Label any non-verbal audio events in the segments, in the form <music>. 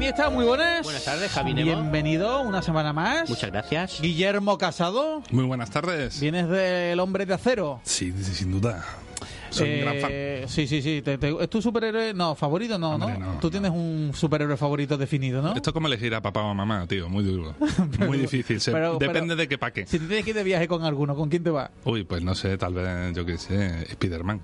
Iniesta, muy buenas. Buenas tardes, Javi Nemo. Bienvenido una semana más. Muchas gracias. Guillermo Casado, Muy buenas tardes. vienes del Hombre de Acero. Sí, sí, sin duda. Soy un gran fan. Eh, Sí, sí, sí. Te- te- ¿Es tu superhéroe? No, favorito no, Hombre, ¿no? no, Tú no. tienes un superhéroe favorito definido, ¿no? Esto es como elegir a papá o a mamá, tío. Muy duro. <laughs> Muy difícil. Se- pero- depende pero- de qué pa' qué. Si te tienes que ir de viaje con alguno, ¿con quién te va? Uy, pues no sé, tal vez, yo qué sé, Spiderman.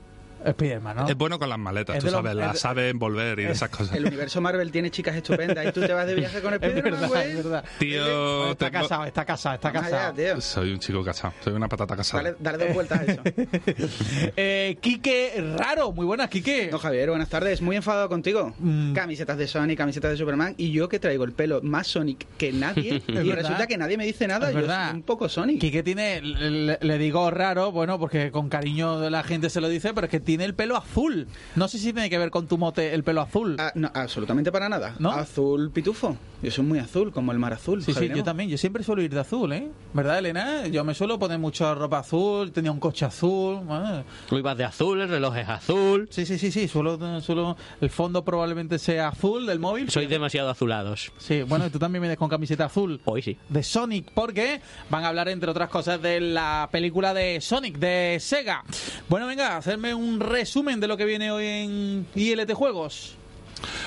Spiderman, ¿no? Es bueno con las maletas, Es tú de sabes, es la de- sabe envolver y esas cosas. El universo Marvel tiene chicas estupendas y tú te vas de viaje con <laughs> Spiderman, verdad, güey. es verdad. Tío, Bueno, está tengo- casado, está casado, está casado. tío. Soy un chico casado, soy una patata casada. Dale, dale dos vueltas a eso. <laughs> eh, Quique Raro, muy buenas, Quique. No, Javier, buenas tardes. Muy enfadado contigo. Mm. Camisetas de Sonic, camisetas de Superman. Y yo que traigo el pelo más Sonic que nadie. <laughs> y verdad. resulta que nadie me dice nada. Es Yo verdad. soy un poco Sonic. Quique tiene, le, le digo raro, bueno, porque con cariño de la gente se lo dice, pero es que tiene el pelo azul. No sé si tiene que ver con tu mote el pelo azul. Ah, no, absolutamente para nada. ¿No? Azul pitufo. Yo soy muy azul, como el mar azul. Sí, sí, yo también. Yo siempre suelo ir de azul, ¿eh? ¿Verdad, Elena? Yo me suelo poner mucha ropa azul, tenía un coche azul. ah. Tú ibas de azul, el reloj es azul. Sí, sí, sí, sí. Suelo, suelo, el fondo probablemente sea azul del móvil. Sois demasiado azulados. Sí, bueno, y tú también vienes con camiseta azul. Hoy sí. de Sonic, porque van a hablar, entre otras cosas, de la película de Sonic, de Sega. Bueno, venga, hacerme un resumen de lo que viene hoy en ILT Juegos.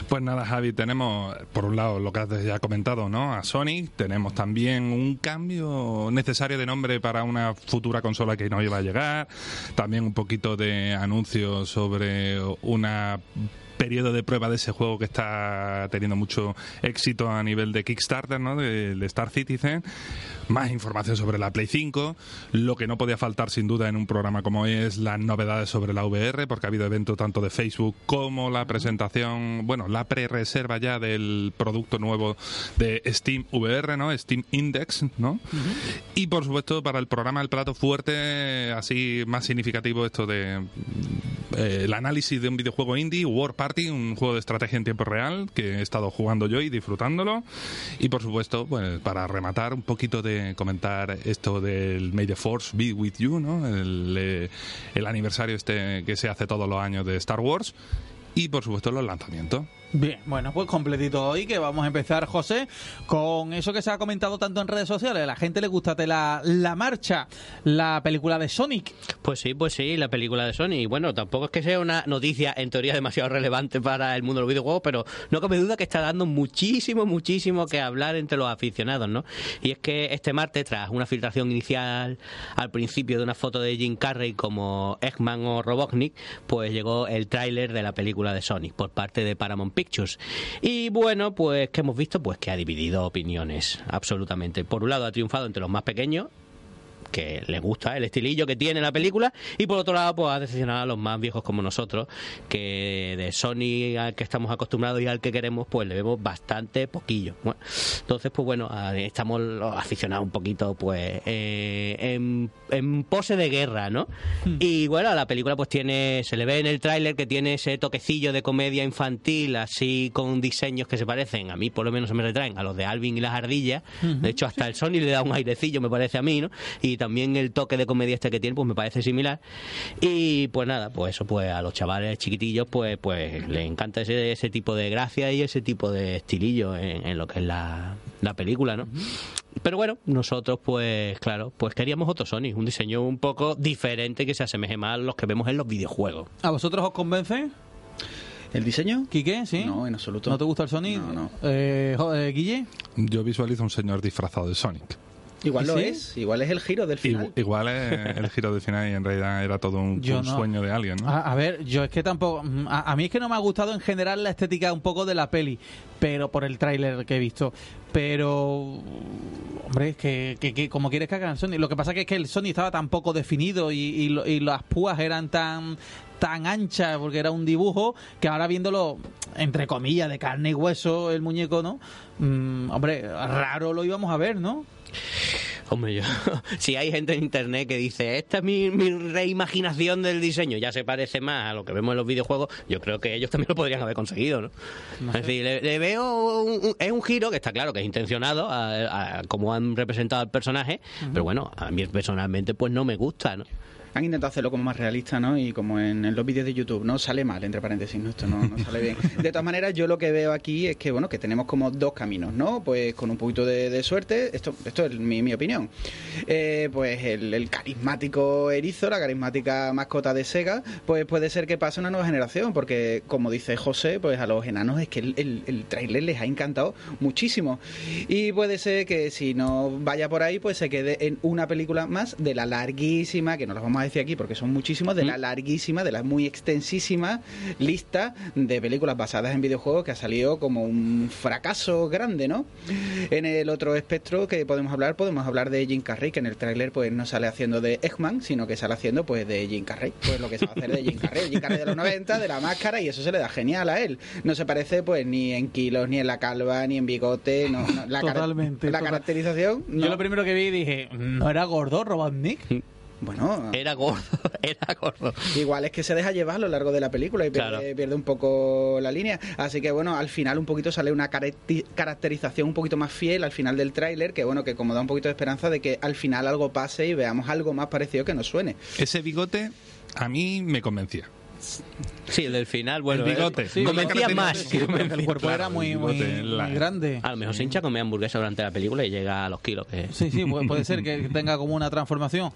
Pues nada, Javi, tenemos por un lado lo que has ya comentado, ¿no? A Sonic, tenemos también un cambio necesario de nombre para una futura consola que no iba a llegar, también un poquito de anuncios sobre una periodo de prueba de ese juego que está teniendo mucho éxito a nivel de Kickstarter, ¿no? De, de Star Citizen. Más información sobre la Play 5. Lo que no podía faltar sin duda en un programa como hoy es las novedades sobre la VR, porque ha habido evento tanto de Facebook como la presentación, bueno, la pre-reserva ya del producto nuevo de Steam VR, ¿no? Steam Index, ¿no? Y por supuesto para el programa el plato fuerte, así más significativo esto de eh, el análisis de un videojuego indie, War Party, un juego de estrategia en tiempo real que he estado jugando yo y disfrutándolo. Y por supuesto, pues para rematar un poquito de comentar esto del May the Force Be With You, ¿no? El, eh, el aniversario este que se hace todos los años de Star Wars. Y por supuesto los lanzamientos. Bien, bueno, pues completito hoy que vamos a empezar, José, con eso que se ha comentado tanto en redes sociales. A la gente le gusta la, la marcha, la película de Sonic. Pues sí, pues sí, la película de Sony. Y bueno, tampoco es que sea una noticia en teoría demasiado relevante para el mundo de los videojuegos, pero no cabe duda que está dando muchísimo, muchísimo que hablar entre los aficionados, ¿no? Y es que este martes, tras una filtración inicial al principio de una foto de Jim Carrey como Eggman o Robotnik, pues llegó el tráiler de la película de Sonic por parte de Paramount Y bueno, pues que hemos visto, pues que ha dividido opiniones, absolutamente. Por un lado ha triunfado entre los más pequeños, que les gusta el estilillo que tiene la película y por otro lado pues ha decepcionado a los más viejos como nosotros que de Sony al que estamos acostumbrados y al que queremos pues le vemos bastante poquillo Bueno, entonces pues bueno a- estamos los aficionados un poquito pues eh, en, en pose de guerra ¿no? y bueno la película pues tiene se le ve en el tráiler que tiene ese toquecillo de comedia infantil así con diseños que se parecen a mí por lo menos se me retraen a los de Alvin y las ardillas de hecho hasta el Sony le da un airecillo me parece a mí ¿no? y también el toque de comedia este que tiene pues me parece similar y pues nada pues eso pues a los chavales chiquitillos pues pues les encanta ese, ese tipo de gracia y ese tipo de estilillo en, en lo que es la, la película ¿no? pero bueno nosotros pues claro pues queríamos otro Sony un diseño un poco diferente que se asemeje más a los que vemos en los videojuegos ¿A vosotros os convence? ¿El diseño? ¿Quique? ¿Sí? No, en absoluto. ¿No te gusta el Sonic? No, no. Eh, eh, Guille. Yo visualizo un señor disfrazado de Sonic. Igual lo ¿Sí? es, igual es el giro del final. Igu- Igual es <laughs> el giro del final y en realidad era todo un, Yo un no. sueño de alguien, ¿no? A, a ver, yo es que tampoco. mm, A, a mí es que no me ha gustado en general la estética un poco de la peli, pero por el tráiler que he visto. Pero. Hombre, es que, que, que como quieres que hagan Sony. Lo que pasa que es que el Sony estaba tan poco definido y, y, lo- y las púas eran tan tan anchas porque era un dibujo que ahora viéndolo entre comillas de carne y hueso el muñeco no Mm, hombre raro lo íbamos a ver no Hombre, yo, <laughs> si hay gente en internet que dice, esta es mi, mi reimaginación del diseño, ya se parece más a lo que vemos en los videojuegos, yo creo que ellos también lo podrían haber conseguido, ¿no? es decir, le, le veo, un, un- es un giro que está claro que es intencionado a, a cómo han representado al personaje, pero bueno, a mí personalmente pues no me gusta, ¿no? Han intentado hacerlo como más realista, ¿no? Y como en, en los vídeos de YouTube, ¿no? Sale mal, entre paréntesis, ¿no? Esto no, no sale bien. <laughs> De todas maneras, yo lo que veo aquí es que, bueno, que tenemos como dos caminos, ¿no? Pues con un poquito de, de suerte, esto, esto es mi, mi opinión. Eh, pues el, el carismático erizo, la carismática mascota de Sega, pues puede ser que pase una nueva generación, porque como dice José, pues a los enanos es que el, el, el tráiler les ha encantado muchísimo. Y puede ser que si no vaya por ahí, pues se quede en una película más de la larguísima, que no las vamos a decir aquí porque son muchísimos, de la larguísima, de la muy extensísima lista de películas basadas en videojuegos que ha salido como un fracaso grande, ¿no? En el otro espectro que podemos hablar, podemos hablar de Jim Carrey, que en el tráiler pues no sale haciendo de Eggman, sino que sale haciendo pues de Jim Carrey, pues lo que se va a hacer de Jim Carrey, Jim Carrey de los 90, de la máscara, y eso se le da genial a él. No se parece pues ni en kilos, ni en la calva, ni en bigote, no, no, la, Totalmente, la total- caracterización. no. yo lo primero que vi dije no era gordo Robotnik <laughs> Bueno, Era gordo, <laughs> era gordo. Igual es que se deja llevar a lo largo de la película y pierde, Claro. pierde un poco la línea. Así que bueno, al final un poquito sale una caracterización un poquito más fiel al final del tráiler, que bueno, que como da un poquito de esperanza de que al final algo pase y veamos algo más parecido que nos suene. Ese bigote a mí me convencía. Sí, el del final, bueno, El bigote. eh, Sí, convencía más. El cuerpo Claro, era muy, bigote, muy, la- muy grande A lo mejor se hincha come hamburguesa durante la película y llega a los kilos. que- Sí, sí, puede, ser que <laughs> tenga como una transformación.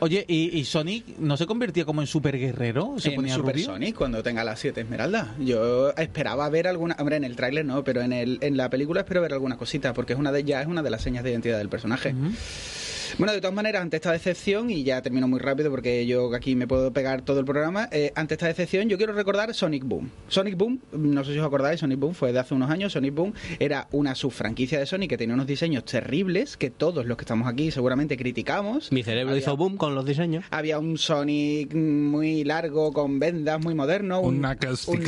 Oye, ¿y, y Sonic no se convertía como en super guerrero? ¿Se en ponía Super rubio? Sonic cuando tenga las 7 esmeraldas. Yo esperaba ver alguna, hombre, en el tráiler no, pero en el en la película espero ver alguna cosita porque es una de ya es una de las señas de identidad del personaje. Bueno, de todas maneras, ante esta decepción, y ya termino muy rápido porque yo aquí me puedo pegar todo el programa, eh, ante esta decepción yo quiero recordar Sonic Boom. Sonic Boom, no sé si os acordáis, Sonic Boom fue de hace unos años, Sonic Boom era una subfranquicia de Sonic que tenía unos diseños terribles que todos los que estamos aquí seguramente criticamos. Mi cerebro Había- hizo boom con los diseños. Había un Sonic muy largo con vendas, muy moderno. Un Knuckles un.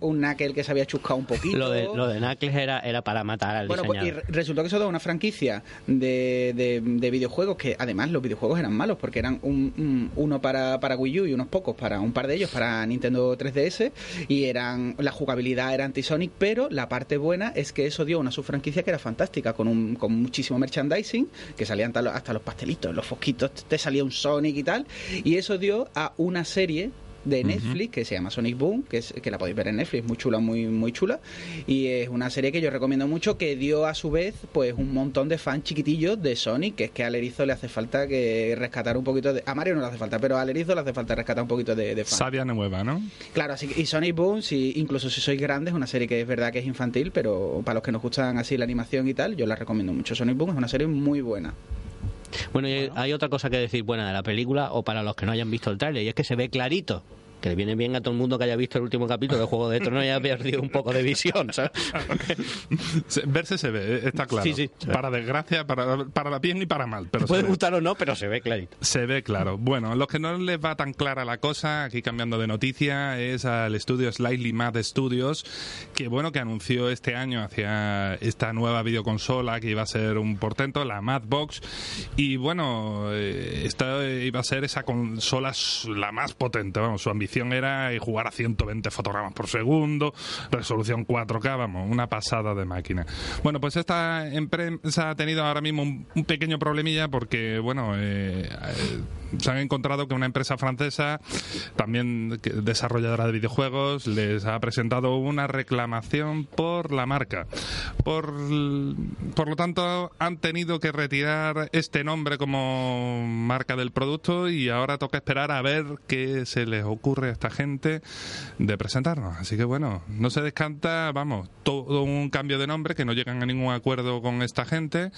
Un Knuckles que se había chuscado un poquito. Lo de, lo de Knuckles era, era para matar al Bueno, pues, y resultó que eso da una franquicia de, de- de videojuegos que además los videojuegos eran malos porque eran un, un- uno para, para Wii U y unos pocos para un par de ellos para Nintendo 3DS y eran la jugabilidad era anti-Sonic, pero la parte buena es que eso dio una subfranquicia que era fantástica con, un, con muchísimo merchandising que salían hasta los pastelitos, los fosquitos, te salía un Sonic y tal y eso dio a una serie de Netflix que se llama Sonic Boom, que, es, que la podéis ver en Netflix, muy chula, muy muy chula y es una serie que yo recomiendo mucho que dio a su vez pues un montón de fans chiquitillos de Sonic, que es que al erizo le hace falta que rescatar un poquito de a Mario no le hace falta, pero al erizo le hace falta rescatar un poquito de, de fans. Sabia nueva, ¿no? Claro, así que, y Sonic Boom, si, incluso si sois grandes, es una serie que es verdad que es infantil, pero para los que nos gustan así la animación y tal, yo la recomiendo mucho. Sonic Boom es una serie muy buena. Bueno, y hay- hay otra cosa que decir buena de la película, o para los que no hayan visto el tráiler, y es que se ve clarito. Que le viene bien a todo el mundo que haya visto el último capítulo de Juego de Tronos y haya perdido un poco de visión, ¿sabes? <laughs> Se- Verse se ve, eh, está claro. Sí, sí. Para desgracia, para, para bien y para mal. Pero puede gustar o no, pero se ve clarito. Se ve claro. Bueno, los que no les va tan clara la cosa, aquí cambiando de noticia, es al estudio Slightly Mad Studios, que bueno, que anunció este año hacia esta nueva videoconsola que iba a ser un portento, la Madbox, y bueno, eh, esta iba a ser esa consola la más potente, vamos, su ambición era jugar a 120 fotogramas por segundo, resolución 4K, vamos, una pasada de máquina. Bueno, pues esta empresa ha tenido ahora mismo un, pequeño problemilla porque, bueno, eh, eh, se han encontrado que una empresa francesa, también desarrolladora de videojuegos, les ha presentado una reclamación por la marca. Por, por lo tanto, han tenido que retirar este nombre como marca del producto y ahora toca esperar a ver qué se les ocurre a esta gente de presentarnos. Así que bueno, no se descanta, vamos, todo un cambio de nombre que no llegan a ningún acuerdo con esta gente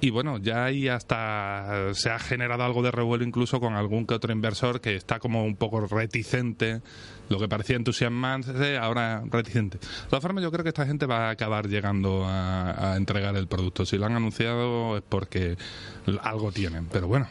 y bueno, ya ahí hasta se ha generado algo de revuelo incluso con algún que otro inversor que está como un poco reticente, lo que parecía entusiasmante, ahora reticente. De todas formas, yo creo que esta gente va a acabar llegando a, a entregar el producto. Si lo han anunciado es porque algo tienen, pero bueno.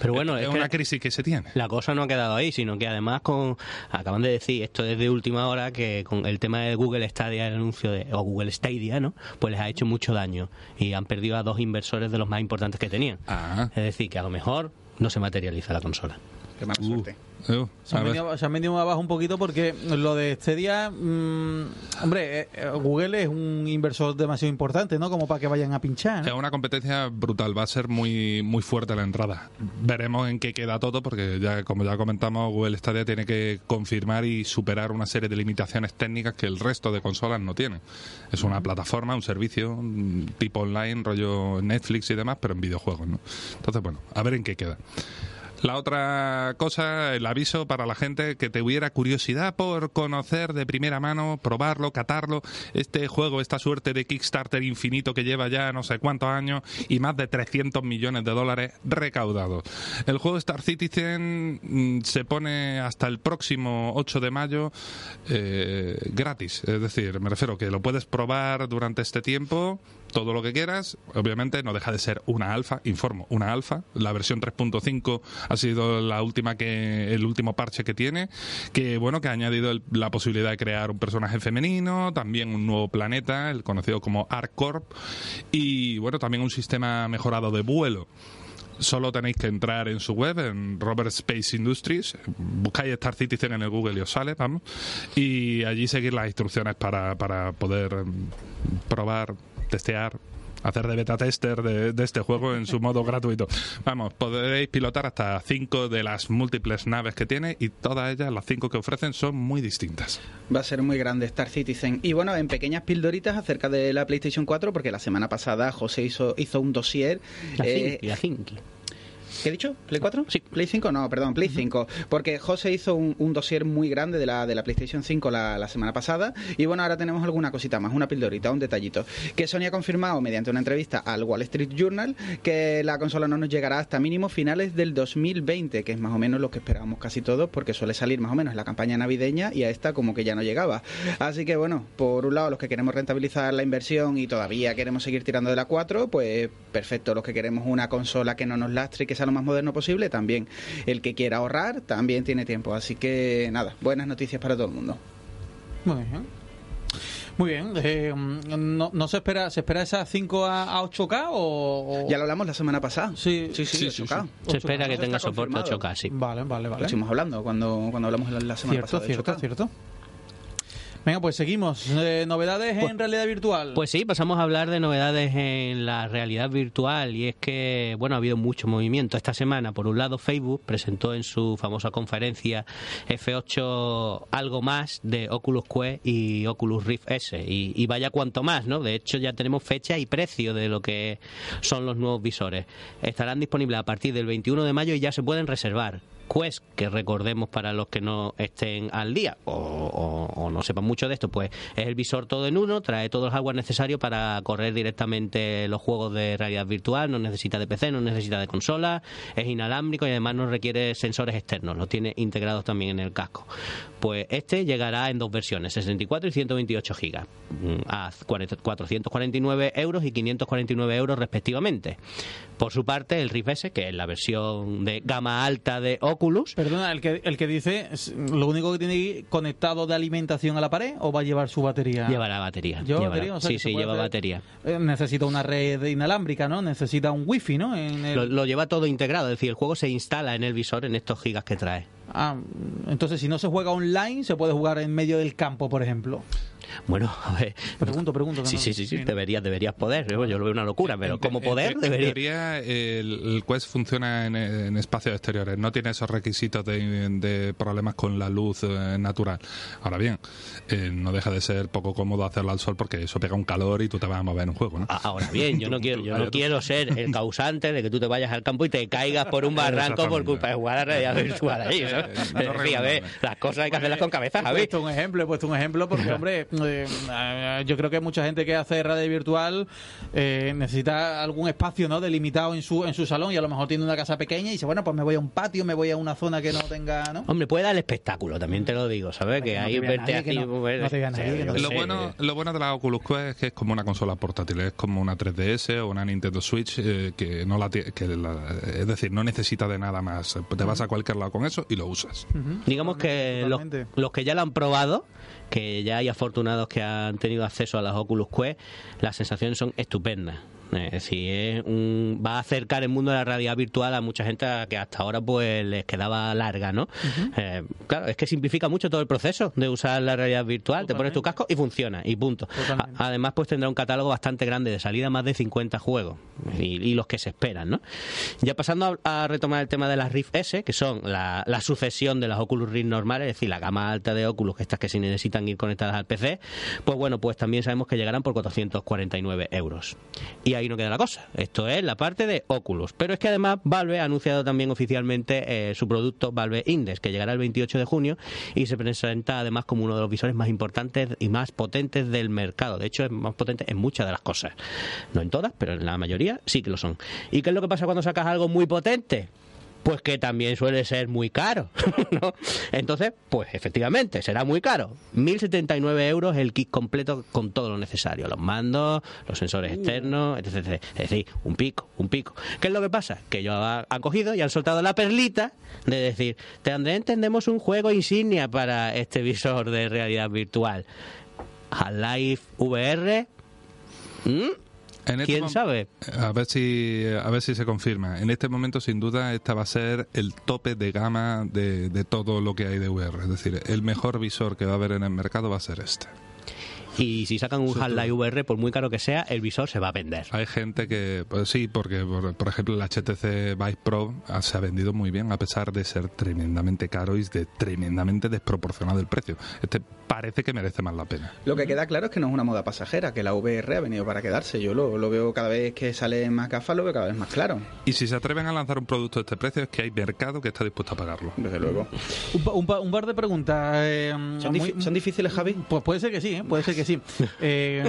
Pero bueno, es, es que- una crisis que se tiene. La cosa no ha quedado ahí, sino que además con acaban de decir esto desde última hora que con el tema de Google Stadia, el anuncio de o Google Stadia, ¿no? Pues les ha hecho mucho daño y han perdido a dos inversores de los más importantes que tenían. Ah. Es decir, que a lo mejor no se materializa la consola. Qué mala Uh, suerte. uh, Se han, venido, se han venido abajo un poquito porque lo de Stadia, mm, hombre, eh, eh, Google es un inversor demasiado importante, ¿no? Como para que vayan a pinchar. Es una competencia brutal, va a ser muy muy fuerte la entrada. Veremos en qué queda todo, porque ya como ya comentamos, Google Stadia tiene que confirmar y superar una serie de limitaciones técnicas que el resto de consolas no tienen. Es una plataforma, un servicio un tipo online, rollo Netflix y demás, pero en videojuegos, ¿no? Entonces, bueno, a ver en qué queda. La otra cosa, el aviso para la gente que tuviera curiosidad por conocer de primera mano, probarlo, catarlo, este juego, esta suerte de Kickstarter infinito que lleva ya no sé cuántos años y más de 300 millones de dólares recaudados. El juego Star Citizen mm, se pone hasta el próximo 8 de mayo eh, gratis. Es decir, me refiero que lo puedes probar durante este tiempo todo lo que quieras. Obviamente no deja de ser una alfa, informo, una alfa. La versión 3.5 ha sido la última que el último parche que tiene, que bueno, que ha añadido el- la posibilidad de crear un personaje femenino, también un nuevo planeta, el conocido como ArcCorp y bueno, también un sistema mejorado de vuelo. Solo tenéis que entrar en su web, en Robert Space Industries, buscáis Star Citizen en el Google y os sale, vamos, y allí seguir las instrucciones para, para poder mm, probar, testear, hacer de beta tester de, de este juego en su modo gratuito. Vamos, podréis pilotar hasta cinco de las múltiples naves que tiene y todas ellas, las cinco que ofrecen, son muy distintas. Va a ser muy grande Star Citizen. Y bueno, en pequeñas pildoritas acerca de la PlayStation 4, porque la semana pasada José hizo, hizo un dossier. La eh, la Zinky. ¿Qué he dicho? ¿Play 4? Sí. ¿Play 5? No, perdón, Play 5. Porque José hizo un, un dossier muy grande de la, de la PlayStation 5 la, la semana pasada. Y bueno, ahora tenemos alguna cosita más, una pildorita, un detallito. Que Sony ha confirmado mediante una entrevista al Wall Street Journal que la consola no nos llegará hasta mínimo finales del 2020, que es más o menos lo que esperábamos casi todos, porque suele salir más o menos en la campaña navideña y a esta como que ya no llegaba. Así que bueno, por un lado, los que queremos rentabilizar la inversión y todavía queremos seguir tirando de la 4, pues perfecto. Los que queremos una consola que no nos lastre y que sea lo más moderno posible, también. El que quiera ahorrar, también tiene tiempo. Así que nada, buenas noticias para todo el mundo. Muy bien. Muy bien. eh, no, no se espera se espera esas 5 a, a 8K o, o- Ya lo hablamos la semana pasada. Sí. sí, sí, Sí, sí, 8K. Se espera que tenga soporte confirmado. 8K, sí. Vale, vale, Lo vale. estuvimos hablando cuando, cuando hablamos la, la semana Cierto, pasada. de cierto, 8K. cierto. Venga, pues seguimos. Eh, novedades en realidad virtual. Pues sí, pasamos a hablar de novedades en la realidad virtual y es que, bueno, ha habido mucho movimiento esta semana. Por un lado, Facebook presentó en su famosa conferencia F8 algo más de Oculus Quest y Oculus Rift S y, y vaya cuanto más, ¿no? De hecho, ya tenemos fecha y precio de lo que son los nuevos visores. Estarán disponibles a partir del 21 de mayo y ya se pueden reservar. Quest, que recordemos para los que no estén al día o, no sepan mucho de esto, pues es el visor todo en uno, trae todo el hardware necesario para correr directamente los juegos de realidad virtual, no necesita de PC, no necesita de consola, es inalámbrico y además no requiere sensores externos, los tiene integrados también en el casco. Pues este llegará en dos versiones, 64 y 128 gigas, mm, a 40 449 euros y 549 euros respectivamente. Por su parte, el Rift S, que es la versión de gama alta de Oculus, Perdona, el que, el que dice, lo único que tiene que ir conectado de alimentación a la pared o va a llevar su batería. llevará batería. Lleva batería, o sea sí, sí, lleva hacer- batería. Eh, necesita una red inalámbrica, ¿no? Necesita un wifi, ¿no? En el- Lo, lo lleva todo integrado, es decir, el juego se instala en el visor en estos gigas que trae. Ah, entonces si no se juega online, se puede jugar en medio del campo, por ejemplo. Bueno, <laughs> a ver. Pregunto, pregunto. Sí, no- sí, sí, sí, ¿no? deberías, deberías poder. Yo lo veo una locura, pero En- como poder en, debería. teoría, el, el Quest funciona en, en espacios exteriores, no tiene esos requisitos de, de problemas con la luz eh, natural. Ahora bien, eh, no deja de ser poco cómodo hacerlo al sol porque eso pega un calor y tú te vas a mover en un juego, ¿no? Ahora bien, yo no <laughs> quiero, yo no quiero ser el causante de que tú te vayas al campo y te caigas por un <laughs> barranco por culpa de jugar a realidad virtual. ¿sabes? Eh, no fin, a ver, las cosas hay que hacerlas con cabeza, He Javi. puesto un ejemplo, he puesto un ejemplo porque, hombre, eh, yo creo que mucha gente que hace radio virtual eh, necesita algún espacio no delimitado en su en su salón y a lo mejor tiene una casa pequeña y dice, bueno, pues me voy a un patio, me voy a una zona que no tenga, ¿no? Hombre, puede dar el espectáculo, también te lo digo, ¿sabes? Que no ahí verte Lo bueno, lo bueno de la Oculus Quest es que es como una consola portátil, es como una 3DS o una Nintendo Switch, eh, que no la, que la- es decir, no necesita de nada más. Te vas a cualquier lado con eso y lo usas. Digamos que los, los que ya lo han probado, que ya hay afortunados que han tenido acceso a las Oculus Quest, las sensaciones son estupendas. Es decir, es un- va a acercar el mundo de la realidad virtual a mucha gente que hasta ahora pues les quedaba larga, ¿no? Eh, claro, es que simplifica mucho todo el proceso de usar la realidad virtual. Te pones tu casco y funciona, y punto. A- además, pues tendrá un catálogo bastante grande de salida, más de 50 juegos y, y los que se esperan, ¿no? Ya pasando a, a retomar el tema de las Rift S, que son la, la sucesión de las Oculus Rift normales, es decir, la gama alta de Oculus, que estas que sí necesitan ir conectadas al PC, pues bueno, pues también sabemos que llegarán por 449 euros. Y ahí no queda la cosa. Esto es la parte de Oculus. Pero es que además Valve ha anunciado también oficialmente eh, su producto Valve Index, que llegará el 28 de junio y se presenta además como uno de los visores más importantes y más potentes del mercado. De hecho, es más potente en muchas de las cosas. No en todas, pero en la mayoría sí que lo son. ¿Y qué es lo que pasa cuando sacas algo muy potente? Pues que también suele ser muy caro, <laughs> ¿no? Entonces, pues efectivamente, será muy caro. 1.079 euros el kit completo con todo lo necesario. Los mandos, los sensores externos, etc, etc. Es decir, un pico, un pico. ¿Qué es lo que pasa? Que ellos ha- han cogido y han soltado la perlita de decir, también entendemos un juego insignia para este visor de realidad virtual. Half-Life VR... ¿Mm? En este ¿Quién sabe? A ver si a ver si se confirma. En este momento, sin duda, esta va a ser el tope de gama de, de todo lo que hay de VR. Es decir, el mejor visor que va a haber en el mercado va a ser este. Y si sacan un Half-Life VR, por muy caro que sea, el visor se va a vender. Hay gente que, pues sí, porque por, por ejemplo el HTC Vive Pro ah, se ha vendido muy bien a pesar de ser tremendamente caro y de tremendamente desproporcionado el precio. Este parece que merece más la pena. Lo que queda claro es que no es una moda pasajera, que la VR ha venido para quedarse. Yo lo, lo veo cada vez que salen más gafas, lo veo cada vez más claro. Y si se atreven a lanzar un producto de este precio es que hay mercado que está dispuesto a pagarlo. Desde luego. Un, pa- un pa- un par de preguntas. eh, ¿Son, muy- difi- son difíciles, Javi? Pues puede ser que sí, ¿eh? puede ser que sí. <laughs> Eh,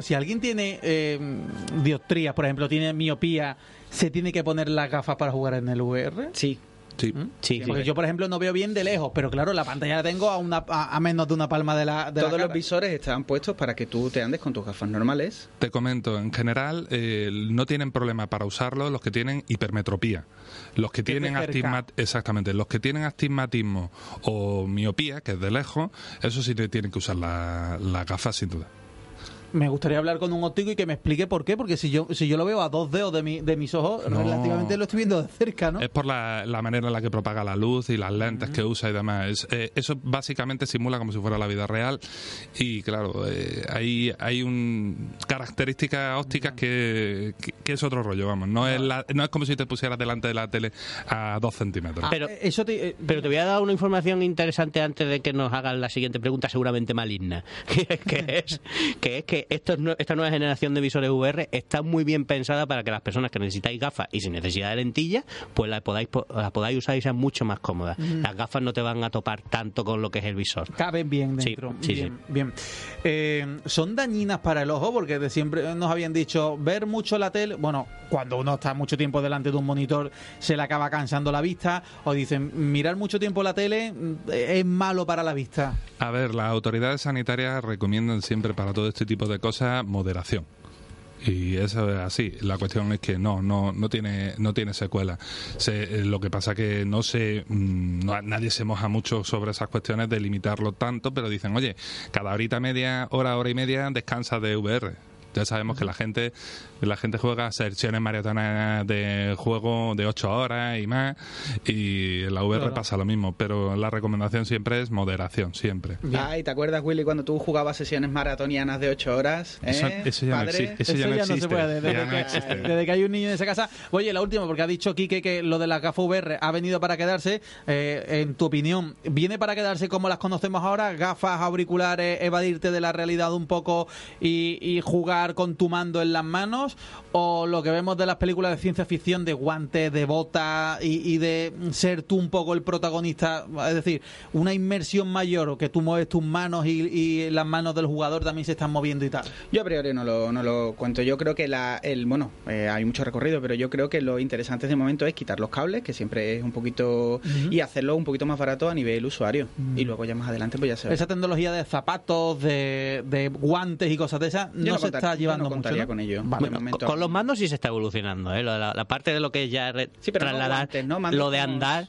si alguien tiene eh, dioptrías, por ejemplo, tiene miopía, ¿se tiene que poner las gafas para jugar en el VR? Sí. Sí. ¿Mm? Sí, Porque yo, por ejemplo, no veo bien de lejos, pero claro, la pantalla la tengo a, una, a, a menos de una palma de la. De la Todos los visores están puestos para que tú te andes con tus gafas normales. Te comento, en general eh, no tienen problema para usarlo los que tienen hipermetropía. Los que tienen de cerca. astigma- exactamente, los que tienen astigmatismo o miopía, que es de lejos, eso sí te tienen que usar la- las gafas sin duda. Me gustaría hablar con un óptico y que me explique por qué, porque si yo si yo lo veo a dos dedos de, mi- de mis ojos, No. relativamente lo estoy viendo de cerca, ¿no? Es por la, la manera en la que propaga la luz y las lentes que usa y demás. Es, eh, eso básicamente simula como si fuera la vida real y claro, eh, hay, hay un características ópticas que, que, que es otro rollo, vamos. No es, la- no es como si te pusieras delante de la tele a dos centímetros. Ah, pero- eso te, eh, Pero te voy a dar una información interesante antes de que nos hagan la siguiente pregunta, seguramente maligna, <laughs> que, es- que es que es que esta nueva generación de visores VR está muy bien pensada para que las personas que necesitáis gafas y sin necesidad de lentillas, pues las podáis po- las podáis usar y sean mucho más cómodas. Las gafas no te van a topar tanto con lo que es el visor. caben bien Sí, dentro. sí, bien, bien. Eh, ¿Son dañinas para el ojo? Porque de siempre nos habían dicho ver mucho la tele. Bueno, cuando uno está mucho tiempo delante de un monitor se le acaba cansando la vista. O dicen mirar mucho tiempo la tele mm, es malo para la vista. A ver, las autoridades sanitarias recomiendan siempre para todo este tipo de cosas moderación. Y eso es así. La cuestión es que no, no, no tiene, no tiene secuela. Se- eh, lo que pasa que no sé, mm, no- nadie se moja mucho sobre esas cuestiones de limitarlo tanto, pero dicen, oye, cada horita media, hora, hora y media descansa de VR. Ya sabemos que la gente la gente juega sesiones maratonas de juego de 8 horas y más y en la VR pasa lo mismo, pero la recomendación siempre es moderación, siempre. Ay, ¿te acuerdas, Willy, cuando tú jugabas sesiones maratonianas de 8 horas? Eso, ¿Eh, eso ya, no, exi- eso ya no no existe. se puede, desde, no que, <laughs> desde que hay un niño en esa casa. Oye, la última, porque ha dicho Quique que lo de la gafas VR ha venido para quedarse. Eh, en tu opinión, ¿viene para quedarse como las conocemos ahora? Gafas, auriculares, evadirte de la realidad un poco y, y jugar con tu mando en las manos? ¿O lo que vemos de las películas de ciencia ficción, de guantes, de botas y, y de ser tú un poco el protagonista? Es decir, una inmersión mayor, o que tú mueves tus manos y, y las manos del jugador también se están moviendo y tal. Yo a priori no lo, no lo cuento. Yo creo que la, el, bueno, eh, hay mucho recorrido, pero yo creo que lo interesante de momento es quitar los cables, que siempre es un poquito, y hacerlo un poquito más barato a nivel usuario. Y luego ya más adelante pues ya se esa tecnología de zapatos, de, de guantes y cosas de esas no, se contar- está llevando no mucho. ¿no? con ello. Vale. Momento- Con, con los mandos sí se está evolucionando, ¿eh? Lo de la, la parte de lo que es ya re- Sí, pero no trasladar, guantes, ¿no? Mandos lo de andar.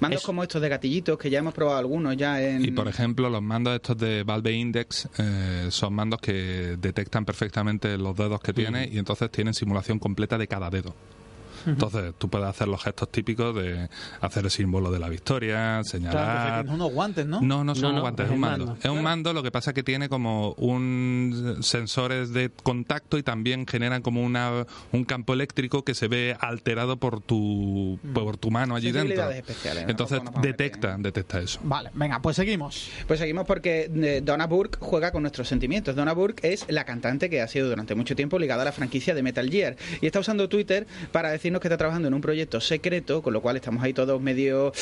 Mandos es- como estos de gatillitos, que ya hemos probado algunos ya en... Y por ejemplo, los mandos estos de Valve Index eh, son mandos que detectan perfectamente los dedos que tiene y entonces tienen simulación completa de cada dedo. Entonces tú puedes hacer los gestos típicos de hacer el símbolo de la victoria, Claro, señalar. tienes unos guantes, ¿no? No, no son No, no, guantes, es es un mando. mando. Es un mando, lo que pasa que tiene como un sensores de contacto y también generan como una un campo eléctrico que se ve alterado por tu por tu mano allí dentro. Especiales. Entonces detecta, detecta eso. Vale, venga, pues seguimos. Pues seguimos porque eh, Donna Burke juega con nuestros sentimientos. Donna Burke es la cantante que ha sido durante mucho tiempo ligada a la franquicia de Metal Gear y está usando Twitter para decirnos que está trabajando en un proyecto secreto, con lo cual estamos ahí todos medio...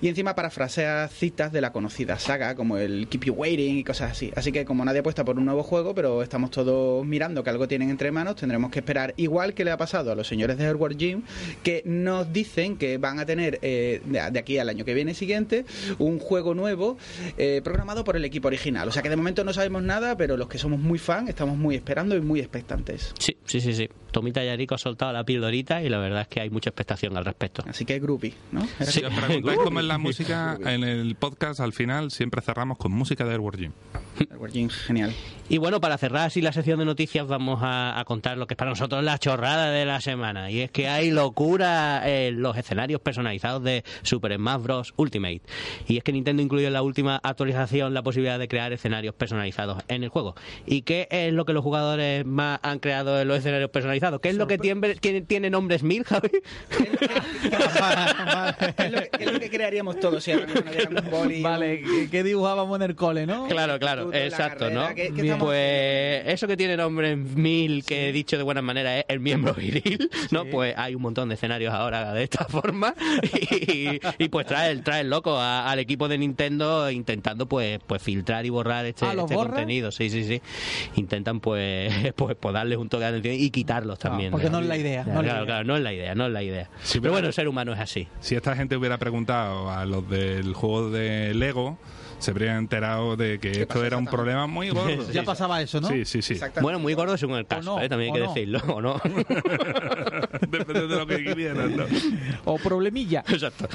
Y encima parafrasea citas de la conocida saga, como el Keep You Waiting y cosas así. Así que como nadie apuesta por un nuevo juego, pero estamos todos mirando que algo tienen entre manos, tendremos que esperar, igual que le ha pasado a los señores de Airward Gym, que nos dicen que van a tener eh, de aquí al año que viene siguiente un juego nuevo eh, programado por el equipo original. O sea que de momento no sabemos nada, pero los que somos muy fan estamos muy esperando y muy expectantes. Sí, sí, sí, sí. Tomita Yarico ha soltado la pildorita y la verdad es que hay mucha expectación al respecto. Así que groupie, ¿no? Era Si así. os preguntáis <laughs> cómo es la música en el podcast, al final siempre cerramos con música de Airward Gym. Genial. Y bueno, para cerrar así la sección de noticias vamos a, a contar lo que es para nosotros la chorrada de la semana. Y es que hay locura en los escenarios personalizados de Super Smash Bros. Ultimate. Y es que Nintendo incluyó en la última actualización la posibilidad de crear escenarios personalizados en el juego. ¿Y qué es lo que los jugadores más han creado en los escenarios personalizados? ¿Qué es lo que tiene, tiene, tiene nombres mil, Javi? ¿Qué es lo que, qué es lo que crearíamos todos si ahora nos un boli? Vale, ¿qué- ¿qué dibujábamos en el cole, no? Claro, claro, Instituto de la exacto, carrera, ¿no? ¿qué- Pues eso que tiene nombre mil, que he dicho de buena manera es el miembro viril, ¿no? Pues hay un montón de escenarios ahora de esta <laughs> forma y, y pues trae el, trae el loco a- al equipo de Nintendo intentando pues pues filtrar y borrar este, Ah, ¿los este contenido, sí, sí, sí. Intentan pues <laughs> pues, pues darles un toque de atención y quitarlos también. porque no es la idea, no es la claro, idea. claro, no es la idea, no es la idea. Sí, pero pero- bueno, el ser humano es así. Si esta gente hubiera preguntado a los del juego de Lego, se habrían enterado de que esto era un problema muy <laughs> gordo. Ya pasaba eso, ¿no? Sí, sí, sí. Bueno, muy gordo según el caso, no, ¿eh? también hay que no. decirlo, ¿o no? <laughs> Depende de lo que quieran, ¿no? O problemilla. Exacto.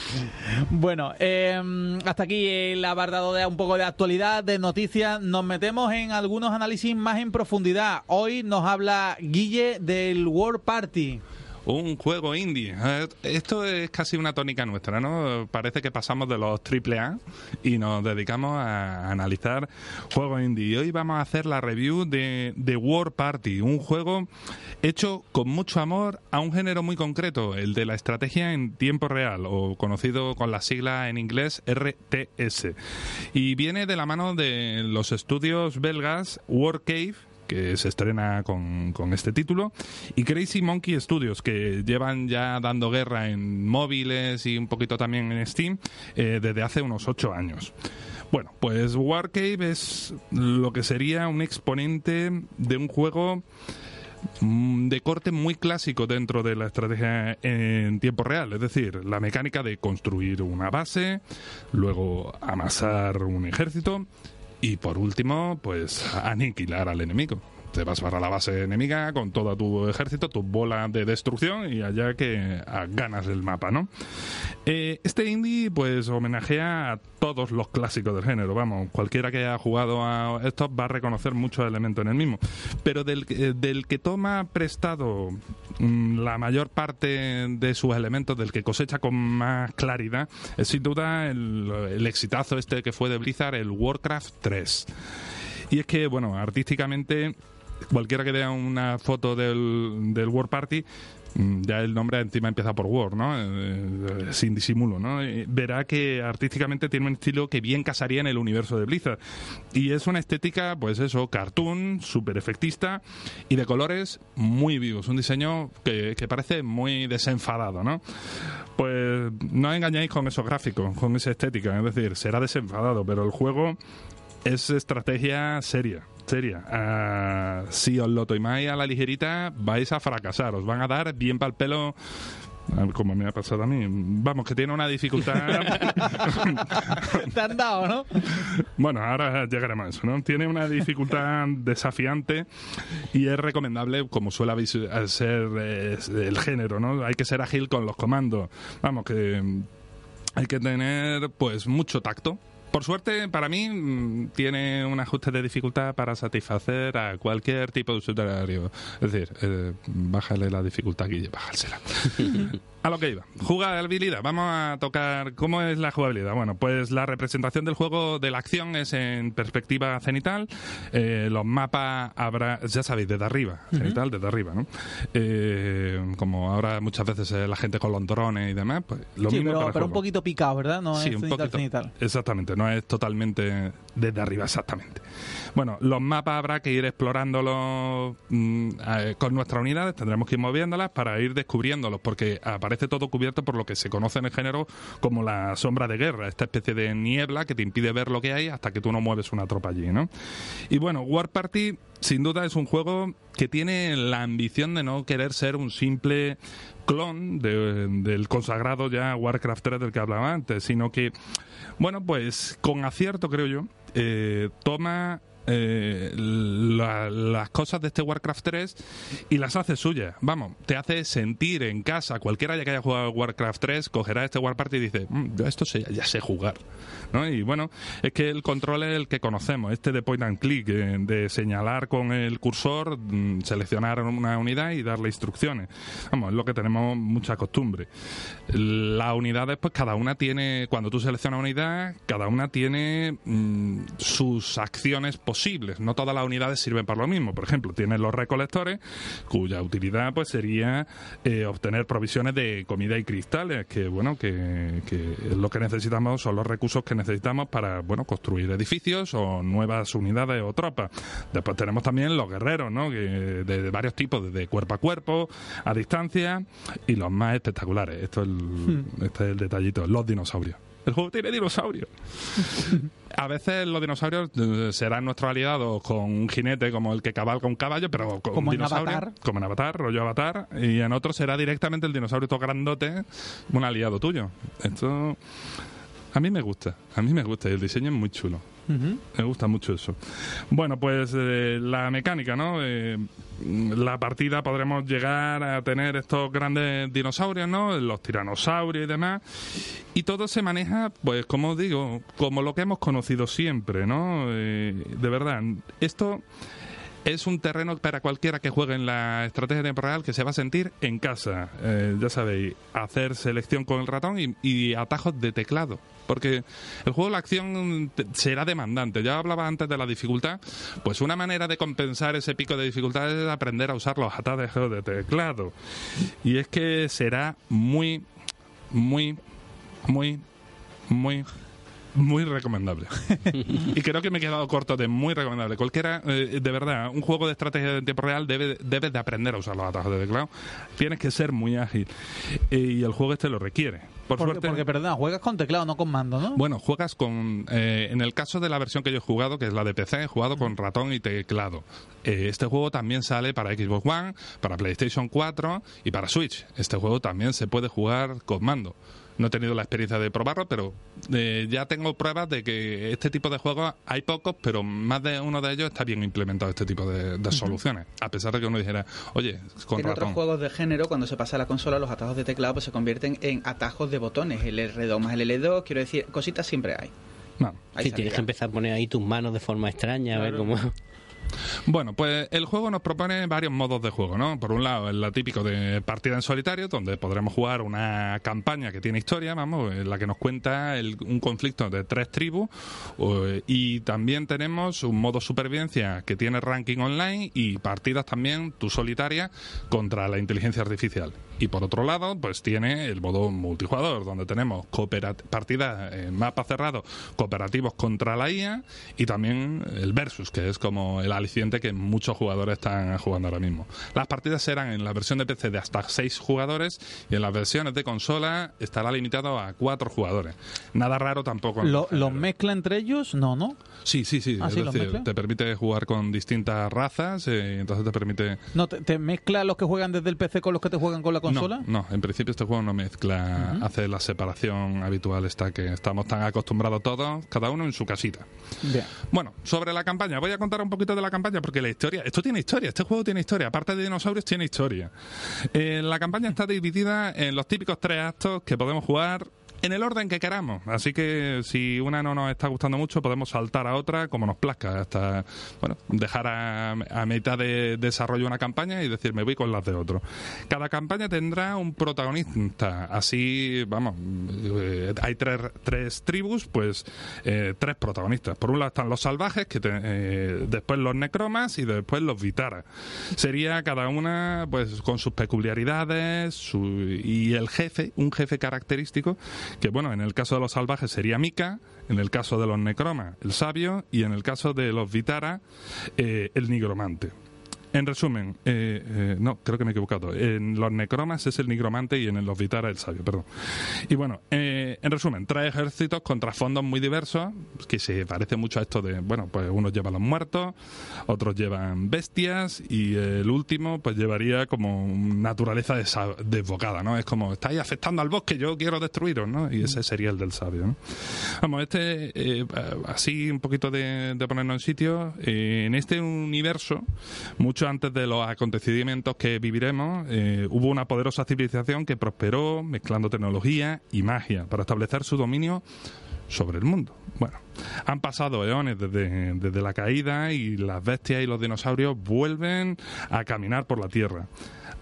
Bueno, eh, hasta aquí el abardado de un poco de actualidad, de noticias. Nos metemos en algunos análisis más en profundidad. Hoy nos habla Guille del World Party. Un juego indie. Esto es casi una tónica nuestra, ¿no? Parece que pasamos de los AAA y nos dedicamos a analizar juegos indie. Y hoy vamos a hacer la review de The War Party, un juego hecho con mucho amor a un género muy concreto, el de la estrategia en tiempo real, o conocido con la sigla en inglés RTS. Y viene de la mano de los estudios belgas War Cave que se estrena con, con este título, y Crazy Monkey Studios, que llevan ya dando guerra en móviles y un poquito también en Steam eh, desde hace unos ocho años. Bueno, pues Warcave es lo que sería un exponente de un juego mm, de corte muy clásico dentro de la estrategia en tiempo real, es decir, la mecánica de construir una base, luego amasar un ejército y por último, pues aniquilar al enemigo. Te vas para la base enemiga con todo tu ejército, tu bola de destrucción y allá que ah, ganas el mapa, ¿no? Eh, este indie pues homenajea a todos los clásicos del género, vamos, cualquiera que haya jugado a esto va a reconocer muchos elementos en el mismo, pero del, eh, del que toma prestado mm, la mayor parte de sus elementos, del que cosecha con más claridad, es sin duda el, el exitazo este que fue de Blizzard, el Warcraft 3. Y es que, bueno, artísticamente, cualquiera que vea una foto del, del War Party, mm, ya el nombre encima empieza por War, ¿no? Eh, eh, sin disimulo, ¿no? Verá que artísticamente tiene un estilo que bien casaría en el universo de Blizzard. Y es una estética, pues eso, cartoon, súper efectista y de colores muy vivos. Un diseño que, que parece muy desenfadado, ¿no? Pues no os engañéis con esos gráficos, con esa estética. Es decir, será desenfadado, pero el juego es estrategia seria. Seria. Ah, si os lo tomáis a la ligerita, vais a fracasar. Os van a dar bien para el pelo. Como me ha pasado a mí. Vamos, que tiene una dificultad. <laughs> Te han dado, ¿no? bueno, ahora llegaremos a eso, ¿no? Tiene una dificultad <laughs> desafiante y es recomendable, como suele ser eh, el género, ¿no? Hay que ser ágil con los comandos. Vamos, que hay que tener, pues, mucho tacto. Por suerte, para mí, mm, tiene un ajuste de dificultad para satisfacer a cualquier tipo de usuario. Es decir, eh, bájale la dificultad, Guille, bájasela. <laughs> A lo que iba. Jugabilidad. Vamos a tocar cómo es la jugabilidad. Bueno, pues la representación del juego de la acción es en perspectiva cenital. Eh, los mapas habrá, ya sabéis, desde arriba. Cenital, desde arriba, ¿no? Eh, como ahora muchas veces eh, la gente con los drones y demás, pues lo sí, mismo pero, para el pero un poquito picado, ¿verdad? No Sí, es un cenital, poquito. cenital. Exactamente, no es totalmente desde arriba, exactamente. Bueno, los mapas habrá que ir explorándolos mm, eh, con nuestras unidades, tendremos que ir moviéndolas para ir descubriéndolos, porque aparece todo cubierto por lo que se conoce en el género como la sombra de guerra, esta especie de niebla que te impide ver lo que hay hasta que tú no mueves una tropa allí, ¿no? Y bueno, War Party sin duda es un juego que tiene la ambición de no querer ser un simple clon de- del consagrado ya Warcraft 3 del que hablaba antes, sino que, bueno, pues con acierto creo yo, eh, toma eh, la- las cosas de este Warcraft 3 y las hace suyas. Vamos, te hace sentir en casa. Cualquiera ya que haya jugado Warcraft 3 cogerá este War Party y dice, "Mm, yo esto sé- ya sé jugar. ¿no? Y bueno, es que el control es el que conocemos, este de point and click, eh, de señalar con el cursor, mm, seleccionar una unidad y darle instrucciones. Vamos, es lo que tenemos mucha costumbre. Las unidades, pues cada una tiene, cuando tú seleccionas una unidad, cada una tiene mm, sus acciones posibles. No todas las unidades sirven para lo mismo. Por ejemplo, tienes los recolectores, cuya utilidad pues sería eh, obtener provisiones de comida y cristales, que bueno, que, que lo que necesitamos son los recursos que necesitamos para bueno construir edificios o nuevas unidades o tropas. Después tenemos también los guerreros, ¿no? Que, de, de varios tipos, desde cuerpo a cuerpo, a distancia, y los más espectaculares. Esto es el, este es el detallito, los dinosaurios. El juego tiene dinosaurios. <laughs> A veces los dinosaurios eh, serán nuestros aliados con un jinete como el que cabalga un caballo, pero con Como un en dinosaurio, Avatar. como en Avatar, rollo Avatar, y en otros será directamente el dinosaurio todo grandote, un aliado tuyo. Esto a mí me gusta, a mí me gusta y el diseño es muy chulo. Me gusta mucho eso. Bueno, pues eh, la mecánica, ¿no? Eh, la partida podremos llegar a tener estos grandes dinosaurios, ¿no? Los tiranosaurios y demás. Y todo se maneja, pues como digo, como lo que hemos conocido siempre, ¿no? Eh, de verdad, esto es un terreno para cualquiera que juegue en la estrategia real que se va a sentir en casa. Eh, ya sabéis, hacer selección con el ratón y, atajos de teclado. Porque el juego de la acción será demandante. Ya hablaba antes de la dificultad. Pues una manera de compensar ese pico de dificultad es aprender a usar los atajos de teclado. Y es que será muy, muy, muy, muy, muy recomendable. y creo que me he quedado corto de muy recomendable. Cualquiera, eh, de verdad, un juego de estrategia en tiempo real debe, debes de aprender a usar los atajos de teclado. Tienes que ser muy ágil. Y el juego este lo requiere. Por Porque, suerte. porque, perdona, juegas con teclado, no con mando, ¿no? Bueno, juegas con. eh, en el caso de la versión que yo he jugado, que es la de PC, he jugado con ratón y teclado. Eh, este juego también sale para Xbox One, para PlayStation 4 y para Switch. Este juego también se puede jugar con mando. No he tenido la experiencia de probarlo, pero eh, ya tengo pruebas de que este tipo de juegos hay pocos, pero más de uno de ellos está bien implementado este tipo de, de soluciones. A pesar de que uno dijera, oye, con en otros juegos de género, cuando se pasa a la consola, los atajos de teclado pues, se convierten en atajos de botones. El R2 más el L2, quiero decir, cositas siempre hay. No. Hay Sí, tienes que empezar a poner ahí tus manos de forma extraña, a ver cómo... Bueno, pues el juego nos propone varios modos de juego, ¿no? Por un lado, el típico de partida en solitario, donde podremos jugar una campaña que tiene historia, vamos, en la que nos cuenta el- un conflicto de tres tribus, y también tenemos un modo supervivencia que tiene ranking online y partidas también, tú solitaria, contra la inteligencia artificial. Y por otro lado, pues tiene el modo multijugador, donde tenemos partidas en mapa cerrado, cooperativos contra la IA, y también el versus, que es como el aliciente que muchos jugadores están jugando ahora mismo. Las partidas serán en la versión de PC de hasta 6 jugadores, y en las versiones de consola estará limitado a 4 jugadores. Nada raro tampoco. Lo- ¿Los género. mezcla entre ellos? No, ¿no? Sí, sí, sí. Ah, es sí, decir, te permite jugar con distintas razas, eh, entonces te permite No, te, te mezcla los que juegan desde el PC con los que te juegan con la consola? No, no, en principio este juego no mezcla, hace la separación habitual esta que estamos tan acostumbrados todos, cada uno en su casita. Bien. Bueno, sobre la campaña, voy a contar un poquito de la campaña porque la historia, esto tiene historia, este juego tiene historia, aparte de dinosaurios tiene historia. Eh, la campaña está dividida en los típicos tres actos que podemos jugar en el orden que queramos, así que si una no nos está gustando mucho podemos saltar a otra como nos plazca, hasta bueno, dejar a, a mitad de desarrollo una campaña y decir me voy con las de otro. Cada campaña tendrá un protagonista, así, vamos, eh, hay tres, tres tribus, pues eh, tres protagonistas. Por un lado están los salvajes, que te- eh, después los necromas y después los vitaras. Sería cada una, pues, con sus peculiaridades su- y el jefe, un jefe característico, que bueno, en el caso de los salvajes sería Mika, en el caso de los necromas, el sabio, y en el caso de los vitaras, eh, el nigromante. En resumen, eh, eh, no, creo que me he equivocado. En los necromas es el nigromante y en los vitara el sabio, perdón. Y bueno, eh, en resumen, tres ejércitos contra fondos muy diversos, que se parece mucho a esto de, bueno, pues unos llevan los muertos, otros llevan bestias y el último pues llevaría como naturaleza desbocada, ¿no? Es como, estáis afectando al bosque, yo quiero destruiros, ¿no? Y ese sería el del sabio, ¿no? Vamos, este, eh, así un poquito de, de ponernos en sitio, eh, en este universo, mucho antes de los acontecimientos que viviremos, eh, hubo una poderosa civilización que prosperó mezclando tecnología y magia para establecer su dominio sobre el mundo. Bueno, han pasado eones desde, desde la caída y las bestias y los dinosaurios vuelven a caminar por la Tierra.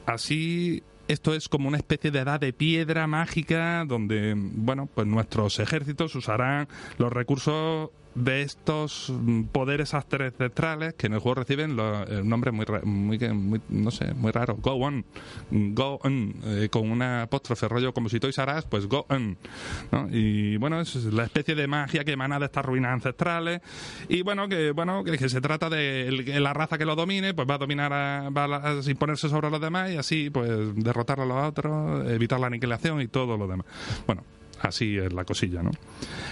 Así, esto es como una especie de edad de piedra mágica donde, bueno, pues nuestros ejércitos usarán los recursos de estos mm, poderes ancestrales que en el juego reciben los eh, nombres muy, muy, muy, no sé, muy raros. Go on, go on, eh, con una apóstrofe rollo como si tú harás, pues go on. Y bueno, es la especie de magia que emana de estas ruinas ancestrales y bueno, que bueno que, se trata de el- la raza que lo domine, pues va a dominar, a, va a, a imponerse sobre los demás y así pues derrotar a los otros, evitar la aniquilación y todo lo demás. Bueno, así es la cosilla, ¿no?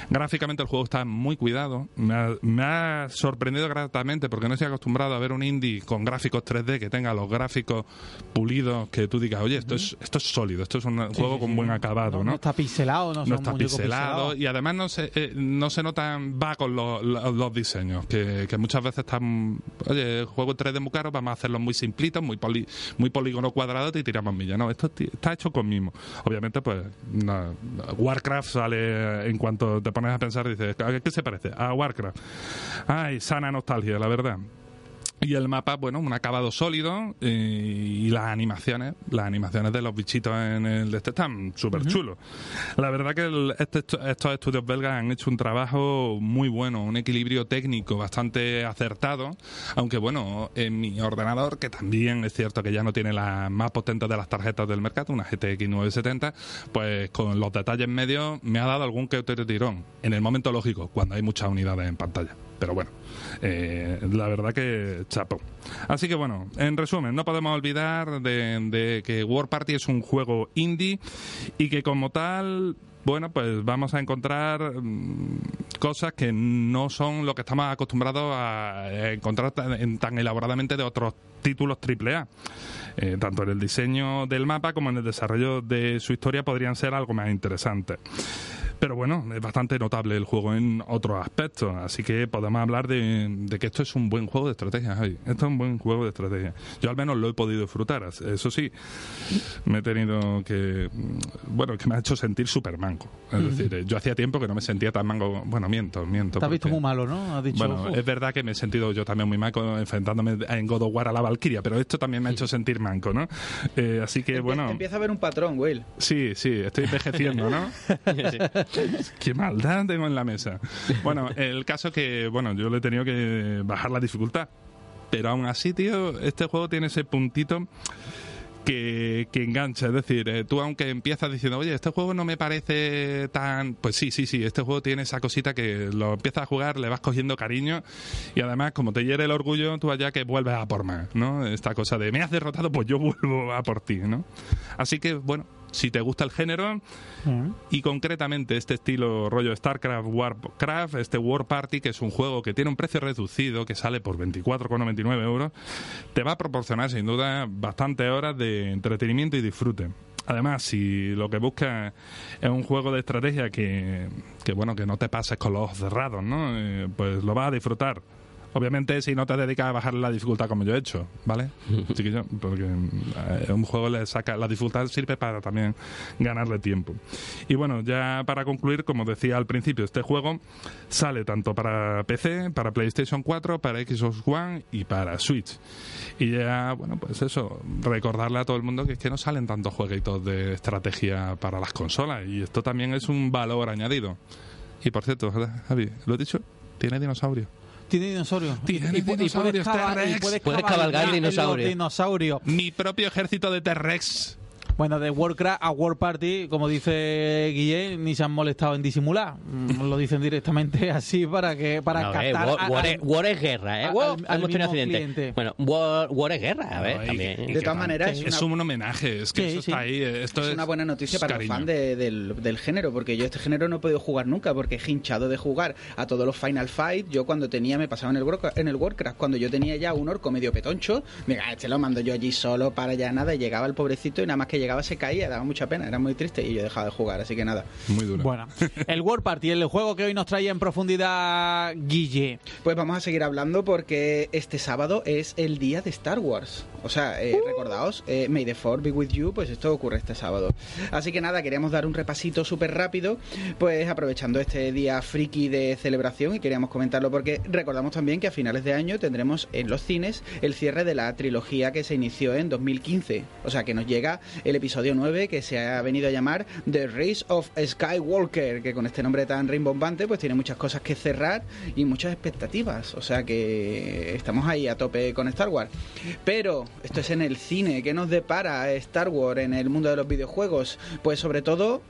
Gráficamente el juego está muy cuidado. Me ha, me ha sorprendido gratamente porque no estoy acostumbrado a ver un indie con gráficos 3D que tenga los gráficos pulidos que tú digas, oye, esto es esto es sólido, esto es un juego con buen acabado, No, ¿no? no está pixelado, no, no está pixelado pixelados. y además no se, eh, no se notan vagos los, los, los diseños, que, que muchas veces están, oye, el juego en 3D muy caro, vamos a hacerlos muy simplitos, muy poli, muy polígono cuadrado y tiramos millas. No, esto está hecho con mimo. Obviamente, pues, no, Warcraft sale en cuanto te pones a pensar, dices, ¿a qué se parece? A Warcraft. Ay, sana nostalgia, la verdad. Y el mapa, bueno, un acabado sólido eh, y las animaciones, las animaciones de los bichitos en el de este están súper chulos. La verdad que el- este- estos estudios belgas han hecho un trabajo muy bueno, un equilibrio técnico bastante acertado, aunque bueno, en mi ordenador, que también es cierto que ya no tiene las más potentes de las tarjetas del mercado, una GTX 970, pues con los detalles medios me ha dado algún que otro tirón, en el momento lógico, cuando hay muchas unidades en pantalla. Pero bueno, eh, la verdad que chapo. Así que bueno, en resumen, no podemos olvidar de, de que War Party es un juego indie y que como tal, bueno, pues vamos a encontrar mm, cosas que no son lo que estamos acostumbrados a encontrar tan, en- tan elaboradamente de otros títulos AAA. Eh, tanto en el diseño del mapa como en el desarrollo de su historia podrían ser algo más interesantes. Pero bueno, es bastante notable el juego en otros aspectos, así que podemos hablar de, que esto es un buen juego de estrategia, Javi. Esto es un buen juego de estrategia. Yo al menos lo he podido disfrutar, eso sí, me he tenido que... Bueno, que me ha hecho sentir súper manco. Es decir, yo hacía tiempo que no me sentía tan manco... Bueno, miento, miento. Te has visto muy malo, ¿no? dicho, bueno, es verdad que me he sentido yo también muy manco enfrentándome en God of War a la Valkyria, pero esto también me ha hecho sentir manco, ¿no? Eh, así que, bueno... Empieza a ver un patrón, Will. Sí, sí, estoy envejeciendo, ¿no? <laughs> <laughs> Qué maldad tengo en la mesa. Bueno, el caso que, bueno, yo le he tenido que bajar la dificultad. Pero aún así, tío, este juego tiene ese puntito que, engancha. Es decir, eh, tú aunque empiezas diciendo, oye, este juego no me parece tan... Pues sí, sí, sí, este juego tiene esa cosita que lo empiezas a jugar, le vas cogiendo cariño y además como te hiere el orgullo, tú allá que vuelves a por más, ¿no? Esta cosa de, me has derrotado, pues yo vuelvo a por ti, ¿no? Así que, bueno, si te gusta el género y concretamente este estilo rollo StarCraft Warcraft, este War Party, que es un juego que tiene un precio reducido, que sale por 24,99 euros, te va a proporcionar sin duda bastantes horas de entretenimiento y disfrute. Además, si lo que buscas es un juego de estrategia que, que bueno, que no te pases con los ojos cerrados, ¿no? Eh, pues lo vas a disfrutar Obviamente, si no te dedicas a bajar la dificultad como yo he hecho, ¿vale? <laughs> Chiquillo, porque eh, un juego le saca. La dificultad sirve para también ganarle tiempo. Y bueno, ya para concluir, como decía al principio, este juego sale tanto para PC, para PlayStation 4, para Xbox One y para Switch. Y ya, bueno, pues eso, recordarle a todo el mundo que es que no salen tantos jueguitos de estrategia para las consolas. Y esto también es un valor añadido. Y por cierto, Javi, lo he dicho, tiene dinosaurio. Tiene dinosaurio. Tiene y, dinosaurios, puedes, cabalgar dinosaurio. Mi propio ejército de T-Rex. Bueno, de Warcraft a World Party, como dice Guillén, ni se han molestado en disimular. Mm, lo dicen directamente <laughs> así para que para no, captar eh, war, es, guerra, ¿eh? Hemos tenido accidente. Bueno, war, es guerra, a ver, también. De todas maneras, es, un homenaje, es que eso está ahí. Esto es, una buena noticia para los fans del, género, porque yo este género no he podido jugar nunca, porque he hinchado de jugar a todos los Final Fight. Yo cuando tenía, me pasaba en el, en el Warcraft, cuando yo tenía ya un orco medio petoncho, mira, este lo mando yo allí solo para ya nada, y llegaba el pobrecito y nada más que llegaba se caía, daba mucha pena, era muy triste y yo dejaba de jugar, así que nada. Muy duro. Bueno, el World Party, el juego que hoy nos trae en profundidad Guille. Pues vamos a seguir hablando porque este sábado es el día de Star Wars. O sea, eh, uh. recordaos, eh, May the Fourth be with you, pues esto ocurre este sábado. Así que nada, queríamos dar un repasito súper rápido, pues aprovechando este día friki de celebración y queríamos comentarlo porque recordamos también que a finales de año tendremos en los cines el cierre de la trilogía que se inició en 2015. O sea, que nos llega el episodio que se ha venido a llamar The Race of Skywalker, que con este nombre tan rimbombante pues tiene muchas cosas que cerrar y muchas expectativas. O sea que estamos ahí a tope con Star Wars. Pero esto es en el cine, ¿qué nos depara Star Wars en el mundo de los videojuegos? Pues sobre todo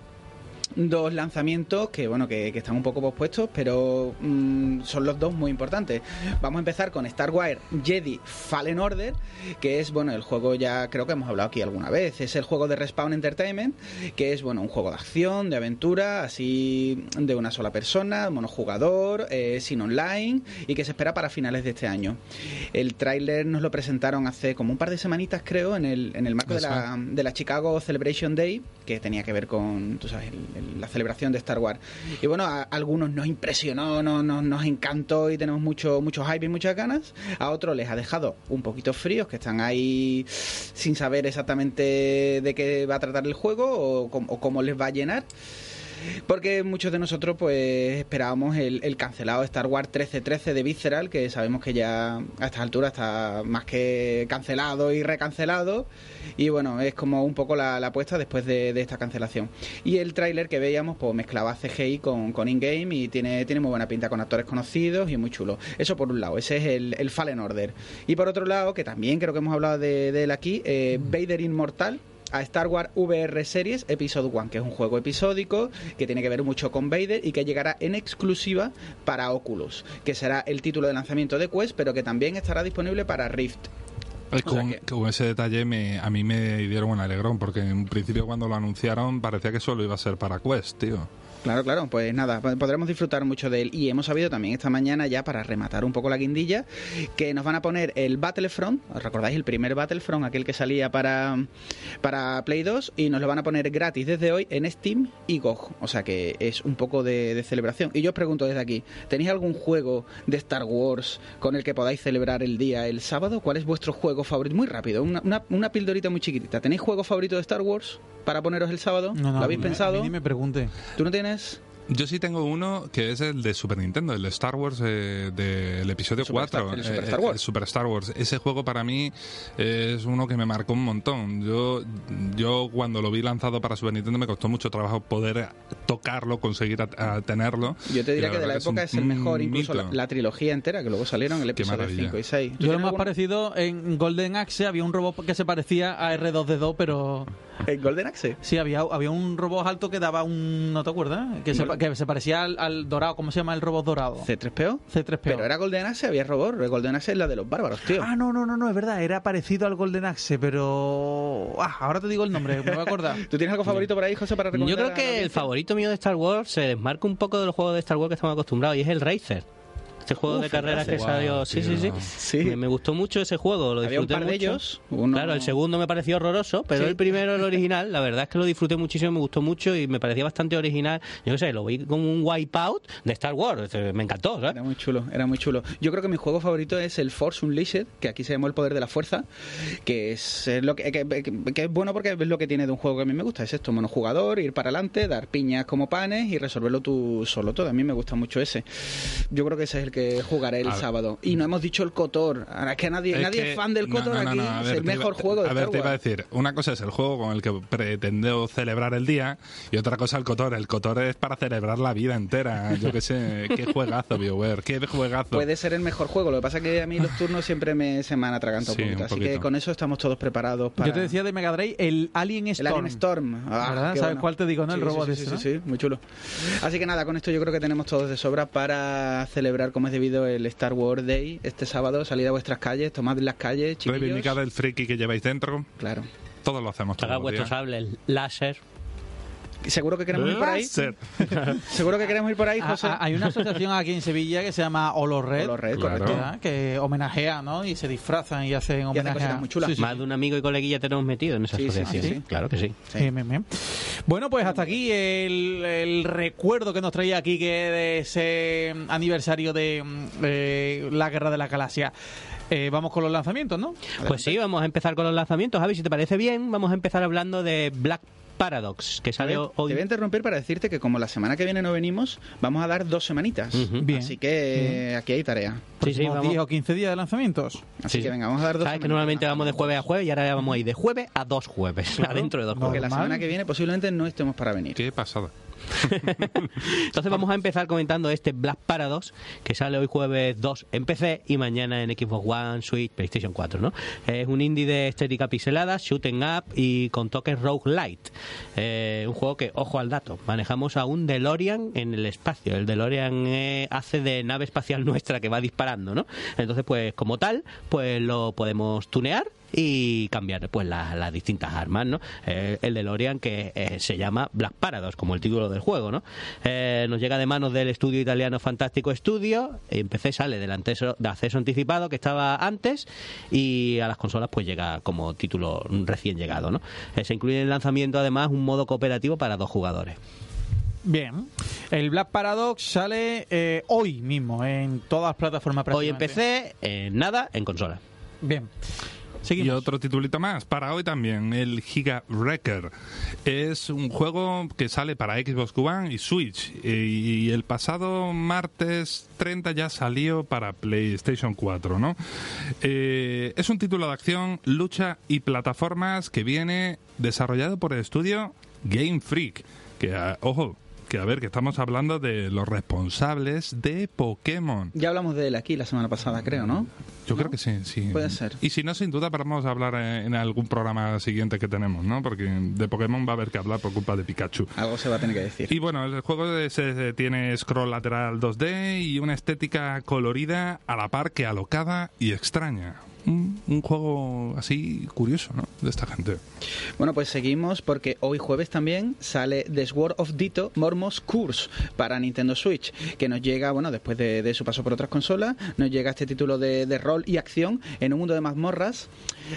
dos lanzamientos que bueno que, están un poco pospuestos pero mm, son los dos muy importantes. Vamos a empezar con Star Wars Jedi Fallen Order que es bueno el juego ya creo que hemos hablado aquí alguna vez. Es el juego de Respawn Entertainment que es bueno un juego de acción de aventura así de una sola persona monojugador eh, sin online y que se espera para finales de este año. El tráiler nos lo presentaron hace como un par de semanitas creo en el, en el marco de la, de la Chicago Celebration Day que tenía que ver con tú sabes el la celebración de Star Wars. Y bueno, a, algunos nos impresionó, no, nos encantó y tenemos mucho, mucho hype y muchas ganas. A otros les ha dejado un poquito fríos, que están ahí sin saber exactamente de qué va a tratar el juego o cómo les va a llenar. Porque muchos de nosotros pues esperábamos el, cancelado Star Wars 1313 de Visceral, que sabemos que ya a estas alturas está más que cancelado y recancelado. Y bueno, es como un poco la, apuesta después de, esta cancelación. Y el tráiler que veíamos pues mezclaba CGI con, con in-game y tiene, tiene muy buena pinta con actores conocidos y muy chulo. Eso por un lado, ese es el, el Fallen Order. Y por otro lado, que también creo que hemos hablado de, él aquí, eh, Vader Inmortal a Star Wars VR Series Episode 1, que es un juego episódico que tiene que ver mucho con Vader y que llegará en exclusiva para Oculus, que será el título de lanzamiento de Quest, pero que también estará disponible para Rift. con, ese detalle me, a mí me dieron un alegrón, porque en principio cuando lo anunciaron parecía que solo iba a ser para Quest, tío. Claro, claro, pues nada, po- podremos disfrutar mucho de él. Y hemos sabido también esta mañana, ya para rematar un poco la guindilla, que nos van a poner el Battlefront, ¿os recordáis el primer Battlefront, aquel que salía para, para Play 2? Y nos lo van a poner gratis desde hoy en Steam y GOG. O sea que es un poco de, de celebración. Y yo os pregunto desde aquí, ¿tenéis algún juego de Star Wars con el que podáis celebrar el día el sábado? ¿Cuál es vuestro juego favorito? Muy rápido, una, una, una pildorita muy chiquitita. ¿Tenéis juego favorito de Star Wars para poneros el sábado? No, no, ¿Lo habéis pensado? A mí ni me pregunte. ¿Tú no tienes? Yo sí tengo uno que es el de Super Nintendo, el de Star Wars eh, del episodio Super 4. Star- el Super eh, Star Wars. el Super Star Wars. Ese juego para mí es uno que me marcó un montón. Yo, yo cuando lo vi lanzado para Super Nintendo me costó mucho trabajo poder tocarlo, conseguir a- a tenerlo. Yo te diría que de la época es, el mejor, incluso la, trilogía entera, que luego salieron el episodio maravilla. 5 y 6. Yo lo más parecido en Golden Axe había un robot que se parecía a R2D2, pero ¿En Golden Axe? sí, había, había un robot alto que daba un... ¿No te acuerdas? Que se, que se parecía al, al dorado. ¿Cómo se llama el robot dorado? ¿C3PO? C3PO. Pero era Golden Axe, había robot. Golden Axe es la de los bárbaros, tío. Ah, no, no, no, no, es verdad, era parecido al Golden Axe, pero... Ah, ahora te digo el nombre, me voy a acordar. <laughs> ¿Tú tienes algo favorito por ahí, José, para recomendar? Yo creo que el favorito mío de Star Wars se desmarca un poco de los juegos de Star Wars que estamos acostumbrados y es el Racer. Este juego Uf, de carreras que Racer. salió. Sí, sí, sí. Me, me gustó mucho ese juego, lo Había un disfruté par de ellos. Uno... Claro, el segundo me pareció horroroso, pero Sí. el primero, el original, la verdad es que lo disfruté muchísimo, me gustó mucho y me parecía bastante original. Yo qué sé, lo vi como un wipeout de Star Wars, eh, me encantó, ¿sabes? Era muy chulo, era muy chulo. Yo creo que mi juego favorito es el Force Unleashed, que aquí se llama el poder de la fuerza, que es lo que, que- que- que es bueno porque es lo que tiene de un juego que a mí me gusta. Es esto, monojugador, ir para adelante, dar piñas como panes y resolverlo tú solo todo. A mí me gusta mucho ese. Yo creo que ese es el que jugaré el A ver. sábado. Y no hemos dicho el Cotor. Ahora es que nadie, Es nadie que- es fan del Cotor no, no, aquí. es el mejor iba- juego de A ver, Star te iba a decir, una cosa es el juego con el que pretendo celebrar el día y otra cosa el Cotor. El Cotor es para celebrar la vida entera. Yo qué sé, qué juegazo, BioWare, qué juegazo. Puede ser el mejor juego. Lo que pasa es que a mí los turnos siempre me, se me han atragantado Sí, un poquito. un Así que con eso estamos todos preparados para... Yo te decía de Mega Drive el Alien El Storm. Alien Storm. Ah, ¿Sabes bueno. cuál te digo, no? El Sí, robot sí, ese, sí, ¿no? sí, sí, muy chulo. Así que nada, con esto yo creo que tenemos todos de sobra para celebrar como debido el Star Wars Day este sábado. Salir a vuestras calles, tomad las calles, chiquillos. Reivindicar el friki que lleváis dentro. Claro. Todos lo hacemos los vuestros días. sables láser. ¿Seguro que queremos ir por ahí? <laughs> ¿Seguro que queremos ir por ahí, Ah, José? ah, hay una asociación aquí en Sevilla que se llama Olo Red, Olo Red, Claro. correcto. que homenajea, ¿no? Y se disfrazan y hacen homenaje muy chulas. Sí, sí, Más de un amigo y coleguilla tenemos metido en esa asociación. sí, sí. Claro que sí. Sí. Bien, bien, bien. Bueno, pues hasta aquí el, el recuerdo que nos traía aquí que de ese aniversario de mm, eh, la Guerra de la Galaxia. Eh, vamos con los lanzamientos, ¿no? Pues sí, vamos a empezar con los lanzamientos. Javi, si te parece bien, vamos a empezar hablando de Black Paradox, que sale voy, a- te hoy. voy a interrumpir para decirte que como la semana que viene no venimos, vamos a dar dos semanitas. Ujú. Bien. Así que eh, aquí hay tarea. Sí, sí, vamos. 10 o 15 días de lanzamientos. Así Sí. que venga, vamos a dar dos Sabes que normalmente vamos de jueves a jueves y ahora ya vamos a ir de jueves a dos jueves, <laughs> adentro de dos No. Porque jueves. la semana que viene posiblemente no estemos para venir. Qué pasada. <laughs> Entonces vamos a empezar comentando este Black Paradox que sale hoy jueves 2 en PC y mañana en Xbox One, Switch, PlayStation 4, ¿no? Es un indie de estética pixelada, shooting up y con toques roguelite. Eh, un juego que, ojo al dato, manejamos a un DeLorean en el espacio. El DeLorean eh, hace de nave espacial <laughs> nuestra que va disparando, ¿no? Entonces, pues como tal, pues lo podemos tunear y cambiar pues la- las distintas armas, ¿no? Eh, el DeLorean que eh, se llama Black Paradox, como el título del juego, ¿no? Eh, nos llega de manos del estudio italiano Fantástico Studio, en PC sale del anteso- de acceso anticipado que estaba antes y a las consolas pues llega como título recién llegado, ¿no? Eh, se incluye en el lanzamiento además un modo cooperativo para dos jugadores. Bien. El Black Paradox sale eh, hoy mismo en todas las plataformas Hoy en. PC, eh, nada, en consola. Bien. Y otro titulito más, para hoy también, el Giga Wrecker. Es un juego que sale para Xbox One y Switch. Y el pasado martes 30 ya salió para PlayStation 4, ¿no? Eh, es un título de acción, lucha y plataformas que viene desarrollado por el estudio Game Freak. Que, ah, ojo, que a ver, que estamos hablando de los responsables de Pokémon. Ya hablamos de él aquí la semana pasada, creo, ¿no? Yo creo que sí, sí. Puede ser. Y si no, sin duda, vamos a hablar en, algún programa siguiente que tenemos, ¿no? Porque de Pokémon va a haber que hablar por culpa de Pikachu. Algo se va a tener que decir. Y bueno, el juego es- tiene scroll lateral 2D y una estética colorida a la par que alocada y extraña. Un, juego así curioso, ¿no? De esta gente. Bueno, pues seguimos porque hoy jueves también sale The Sword of Dito Mormos Curse para Nintendo Switch, que nos llega, bueno, después de, su paso por otras consolas, nos llega este título de, rol y acción en un mundo de mazmorras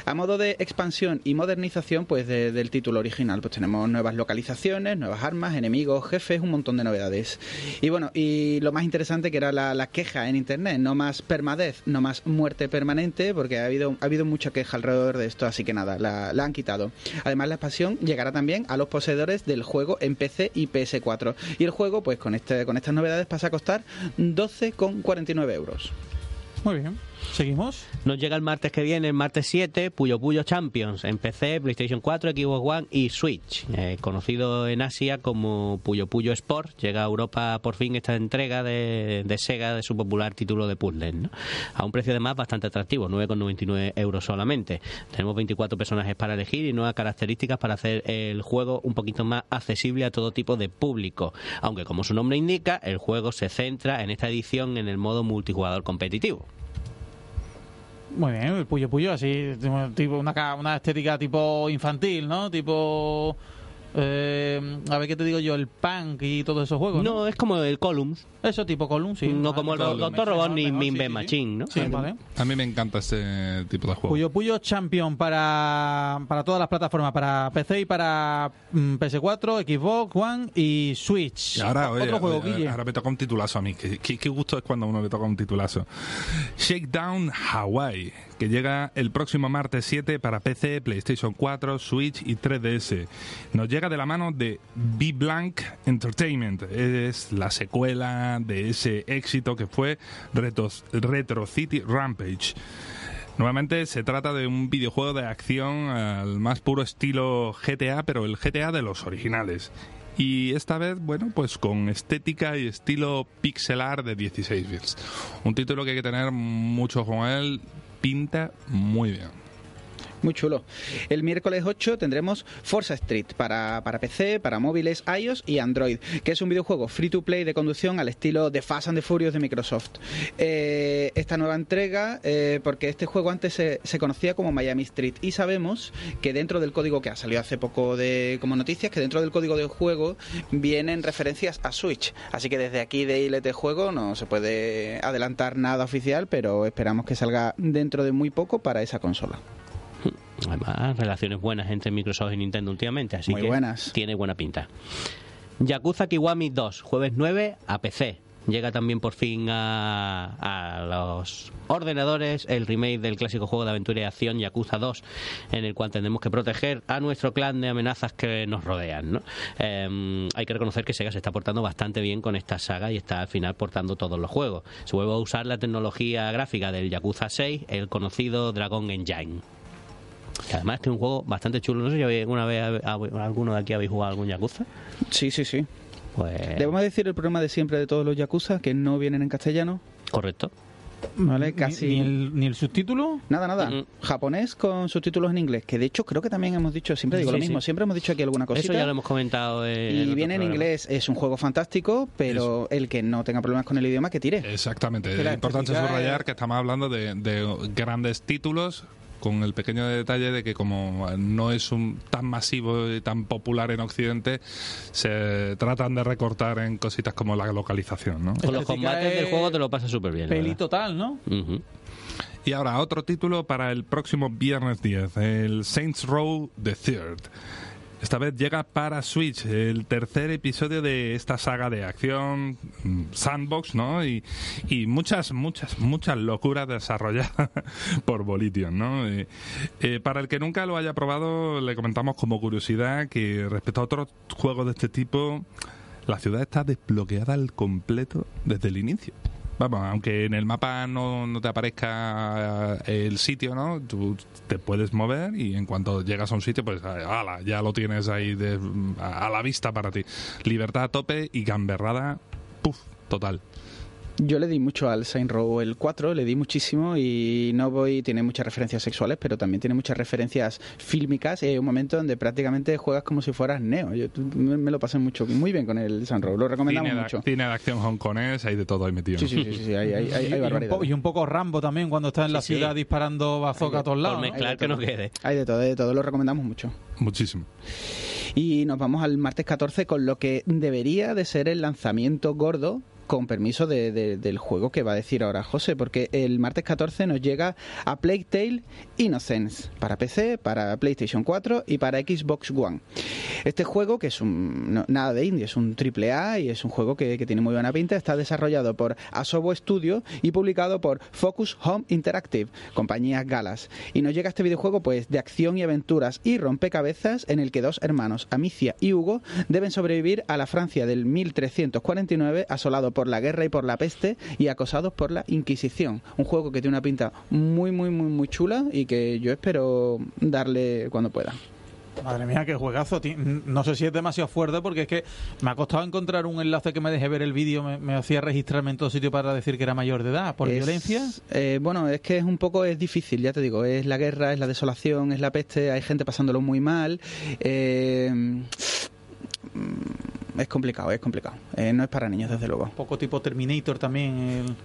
a modo de expansión y modernización pues de- del título original. Pues tenemos nuevas localizaciones, nuevas armas, enemigos, jefes, un montón de novedades. Y bueno, y lo más interesante que era la, la queja en internet, no más permadez, no más muerte permanente, porque ha habido, ha habido mucha queja alrededor de esto, así que nada, la, han quitado. Además, la expansión llegará también a los poseedores del juego en PC y PS4. Y el juego, pues con, este, con estas novedades pasa a costar 12,49 euros. Muy bien. ¿Seguimos? Nos llega el martes que viene, el martes 7, Puyo Puyo Champions en PC, PlayStation 4, Xbox One y Switch. Eh, conocido en Asia como Puyo Puyo Sport, llega a Europa por fin esta entrega de, de Sega de su popular título de puzzles. A un precio además bastante atractivo, 9,99 euros solamente. Tenemos 24 personajes para elegir y nuevas características para hacer el juego un poquito más accesible a todo tipo de público. Aunque como su nombre indica, el juego se centra en esta edición en el modo multijugador competitivo. Muy bien, el Puyo Puyo, así, tipo una, una estética tipo infantil, ¿no? Tipo... eh, a ver qué te digo yo, el punk y todos esos juegos. ¿no? No, es como el Columns. Eso tipo Column, sí. no Vale, como el. Doctor Robot ni Mejor, Min sí, Machine, ¿no? Sí, vale. A mí me encanta este tipo de juego. Puyo Puyo Champion para, para todas las plataformas, para PC y para mm, PS4, Xbox One y Switch. Y ahora, oye, Otro juego, oye, Guille. ahora me toca un titulazo a mí. Qué, qué- qué gusto es cuando a uno le toca un titulazo. Shakedown Hawaii, que llega el próximo martes 7 para PC, PlayStation 4, Switch y 3DS. Nos llega de la mano de B-Blank Entertainment. Es la secuela de ese éxito que fue Retro, Retro City Rampage. Nuevamente se trata de un videojuego de acción al más puro estilo GTA, pero el GTA de los originales. Y esta vez, bueno, pues con estética y estilo pixelar de 16 bits. Un título que hay que tener mucho con él, pinta muy bien. Muy chulo. El miércoles 8 tendremos Forza Street para, para PC, para móviles, iOS y Android, que es un videojuego free to play de conducción al estilo de Fast and the Furious de Microsoft. Eh, esta nueva entrega, eh, porque este juego antes se, conocía como Miami Street y sabemos que dentro del código que ha salido hace poco de como noticias, que dentro del código del juego vienen referencias a Switch. Así que desde aquí de ILT Juego no se puede adelantar nada oficial, pero esperamos que salga dentro de muy poco para esa consola. Además, relaciones buenas entre Microsoft y Nintendo últimamente, así Muy que buenas. tiene buena pinta. Yakuza Kiwami 2, jueves 9 a PC. Llega también por fin a, a los ordenadores el remake del clásico juego de aventura y acción Yakuza 2, en el cual tendremos que proteger a nuestro clan de amenazas que nos rodean. ¿no? Eh, hay que reconocer que Sega se está portando bastante bien con esta saga y está al final portando todos los juegos. Se vuelve a usar la tecnología gráfica del Yakuza 6, el conocido Dragon Engine. Que además este es un juego bastante chulo. No sé si alguna vez alguno de aquí habéis jugado algún Yakuza. Sí, sí, sí. Pues Debemos decir el problema de siempre de todos los Yakuza, que no vienen en castellano. correcto. ¿Vale? Casi. Ni, el, ni el subtítulo. Nada, nada. Mm. Japonés con subtítulos en inglés. Que de hecho creo que también hemos dicho, siempre digo Sí, lo mismo, sí. siempre hemos dicho aquí alguna cosita. Eso ya lo hemos comentado. en y viene en inglés, es un juego fantástico, pero el que no tenga problemas con el idioma que tire. Exactamente. Que la Es importante subrayar es- que estamos hablando de, de grandes títulos con el pequeño detalle de que como no es un tan masivo y tan popular en Occidente, se tratan de recortar en cositas como la localización, ¿no? Con los combates del juego te lo pasas súper bien. Peli total, ¿no? Y ahora otro título para el próximo viernes 10, el Saints Row The Third. Esta vez llega para Switch el tercer episodio de esta saga de acción mm, sandbox, ¿no? Y, muchas, muchas, muchas locuras desarrolladas <laughs> por Volition, ¿no? Eh, eh, para el que nunca lo haya probado, le comentamos como curiosidad que respecto a otros juegos de este tipo, la ciudad está desbloqueada al completo desde el inicio. Vamos, aunque en el mapa no, no te aparezca eh, el sitio, ¿no? Tú te puedes mover y en cuanto llegas a un sitio, pues ala, ya lo tienes ahí de- a, la vista para ti. Libertad a tope y gamberrada, puf, total. Yo le di mucho al Saint Row el 4, le di muchísimo y no voy, tiene muchas referencias sexuales, pero también tiene muchas referencias fílmicas y hay un momento donde prácticamente juegas como si fueras Neo. Yo me, lo pasé mucho, muy bien con el Saint Row, lo recomendamos Cine de, mucho. cine de acción hongkonés, hay de todo ahí metido. Sí, sí, sí, sí, sí, hay, hay, hay, Y- hay y, un barbaridades. po- y un poco Rambo también cuando está en la sí. ciudad disparando bazooka a todos Por lados. ¿no? mezclar que no quede. Hay de todo, hay de todo, lo recomendamos mucho. Muchísimo. Y nos vamos al martes 14 con lo que debería de ser el lanzamiento gordo con permiso de- de- del juego que va a decir ahora José, porque el martes 14 nos llega a Plague Tale Innocence para PC, para PlayStation 4 y para Xbox One. Este juego, que es un nada de indie, es un triple A y es un juego que, tiene muy buena pinta, está desarrollado por Asobo Studio y publicado por Focus Home Interactive, compañía Galas. Y nos llega este videojuego pues de acción y aventuras y rompecabezas en el que dos hermanos, Amicia y Hugo, deben sobrevivir a la Francia del 1349 asolado por la guerra y por la peste y acosados por la Inquisición. Un juego que tiene una pinta muy muy muy muy chula y que yo espero darle cuando pueda. Madre mía, qué juegazo. No sé si es demasiado fuerte porque es que me ha costado encontrar un enlace que me deje ver el vídeo. Me, me hacía registrarme en todo sitio para decir que era mayor de edad. ¿Por Es- violencia? eh, bueno, es que es un poco es difícil, ya te digo. Es la guerra, es la desolación, es la peste. Hay gente pasándolo muy mal. eh, es complicado, es complicado. Eh, no es para niños, desde luego. Un poco tipo Terminator también. el-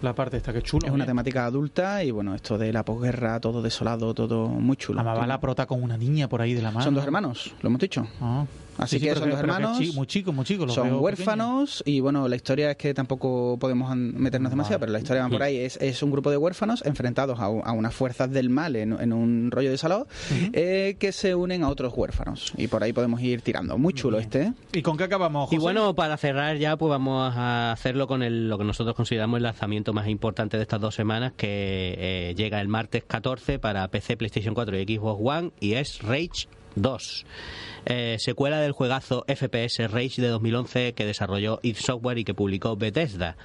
la parte esta que es chulo. Es una ¿eh? temática adulta y bueno, esto de la posguerra, todo desolado, todo muy chulo. Va la prota con una niña por ahí de la mano. Son dos hermanos, lo hemos dicho. Ah. Así Sí, sí, que son dos hermanos, chi- muy chicos, muy chicos. Son veo huérfanos y bueno, la historia es que tampoco podemos meternos demasiado, Vale. pero la historia va por ahí. Es, es un grupo de huérfanos enfrentados a, unas fuerzas del mal en, en un rollo de salón eh, que se unen a otros huérfanos. Y por ahí podemos ir tirando. Muy chulo este. ¿eh? ¿Y con qué acabamos, Y José? bueno, para cerrar ya, pues vamos a hacerlo con el, lo que nosotros consideramos el lanzamiento más importante de estas dos semanas, que eh, llega el martes 14 para PC, PlayStation 4 y Xbox One, y es Rage 2. Eh, secuela del juegazo FPS Rage de 2011 que desarrolló id Software y que publicó Bethesda.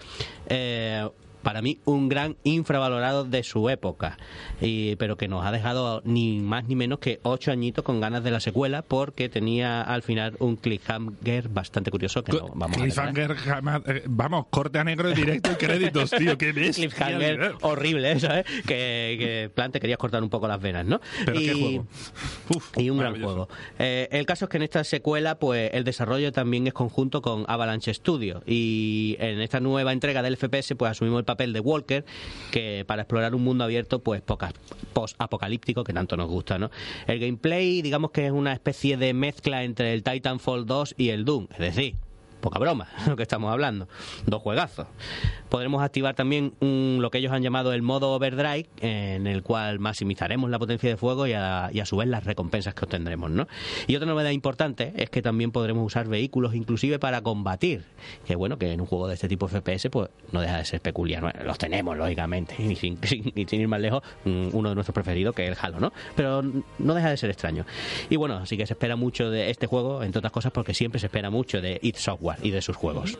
Eh, para mí un gran infravalorado de su época, y, pero que nos ha dejado ni más ni menos que ocho añitos con ganas de la secuela porque tenía al final un cliffhanger bastante curioso que no vamos a. Cliffhanger jamás- eh, vamos, corte a negro directo y créditos, tío. ¿Qué ves? cliffhanger horrible, ¿sabes? Que, que plan te querías cortar un poco las venas, ¿no? Pero y, qué juego. Uf, y un gran juego. Eh, el caso es que en esta secuela, pues el desarrollo también es conjunto con Avalanche Studio. Y en esta nueva entrega del FPS, pues asumimos el papel de Walker, que para explorar un mundo abierto, pues poca- post-apocalíptico, que tanto nos gusta, ¿no? El gameplay, digamos que es una especie de mezcla entre el Titanfall 2 y el Doom. Es decir, poca broma, <laughs> lo que estamos hablando. Dos juegazos. Podremos activar también lo que ellos han llamado el modo overdrive, en el cual maximizaremos la potencia de fuego y a, su vez las recompensas que obtendremos, ¿no? Y otra novedad importante es que también podremos usar vehículos inclusive para combatir. Que bueno, que en un juego de este tipo FPS pues no deja de ser peculiar. Los tenemos, lógicamente. <laughs> Y sin, ir más lejos, mm, uno de nuestros preferidos, que es el Halo, ¿no? Pero no deja de ser extraño. Y bueno, así que se espera mucho de este juego, entre otras cosas, porque siempre se espera mucho de id Software y de sus juegos.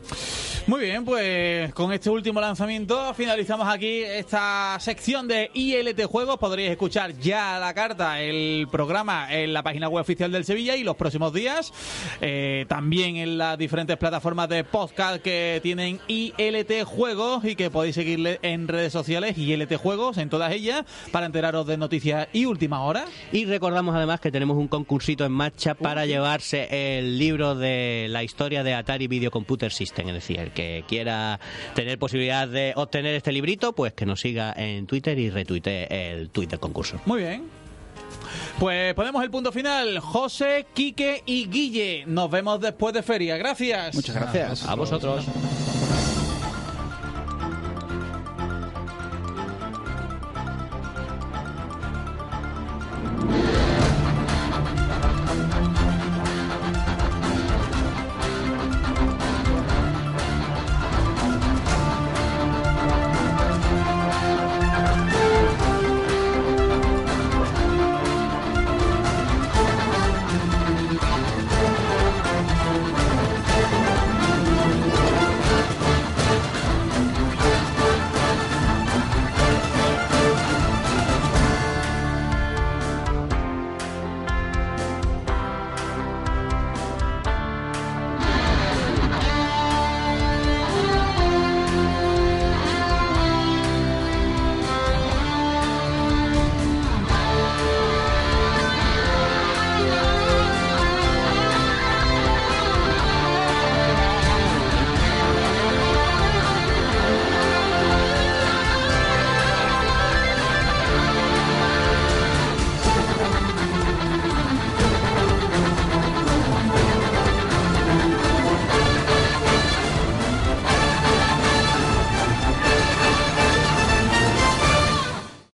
Muy bien, pues con este último lanzamiento finalizamos aquí esta sección de ILT Juegos. Podréis escuchar ya a la carta el programa en la página web oficial del Sevilla y los próximos días. eh, también en las diferentes plataformas de podcast que tienen ILT Juegos y que podéis seguirle en redes sociales ILT Juegos en todas ellas para enteraros de noticias y última hora. Y recordamos además que tenemos un concursito en marcha para llevarse el libro de la historia de Atari Video Computer System. Es decir, el que quiera tener posibilidad de obtener este librito, pues que nos siga en Twitter y retuitee el tweet del concurso. Muy bien. Pues ponemos el punto final. José, Quique y Guille. Nos vemos después de feria. Gracias. Muchas gracias. A vosotros.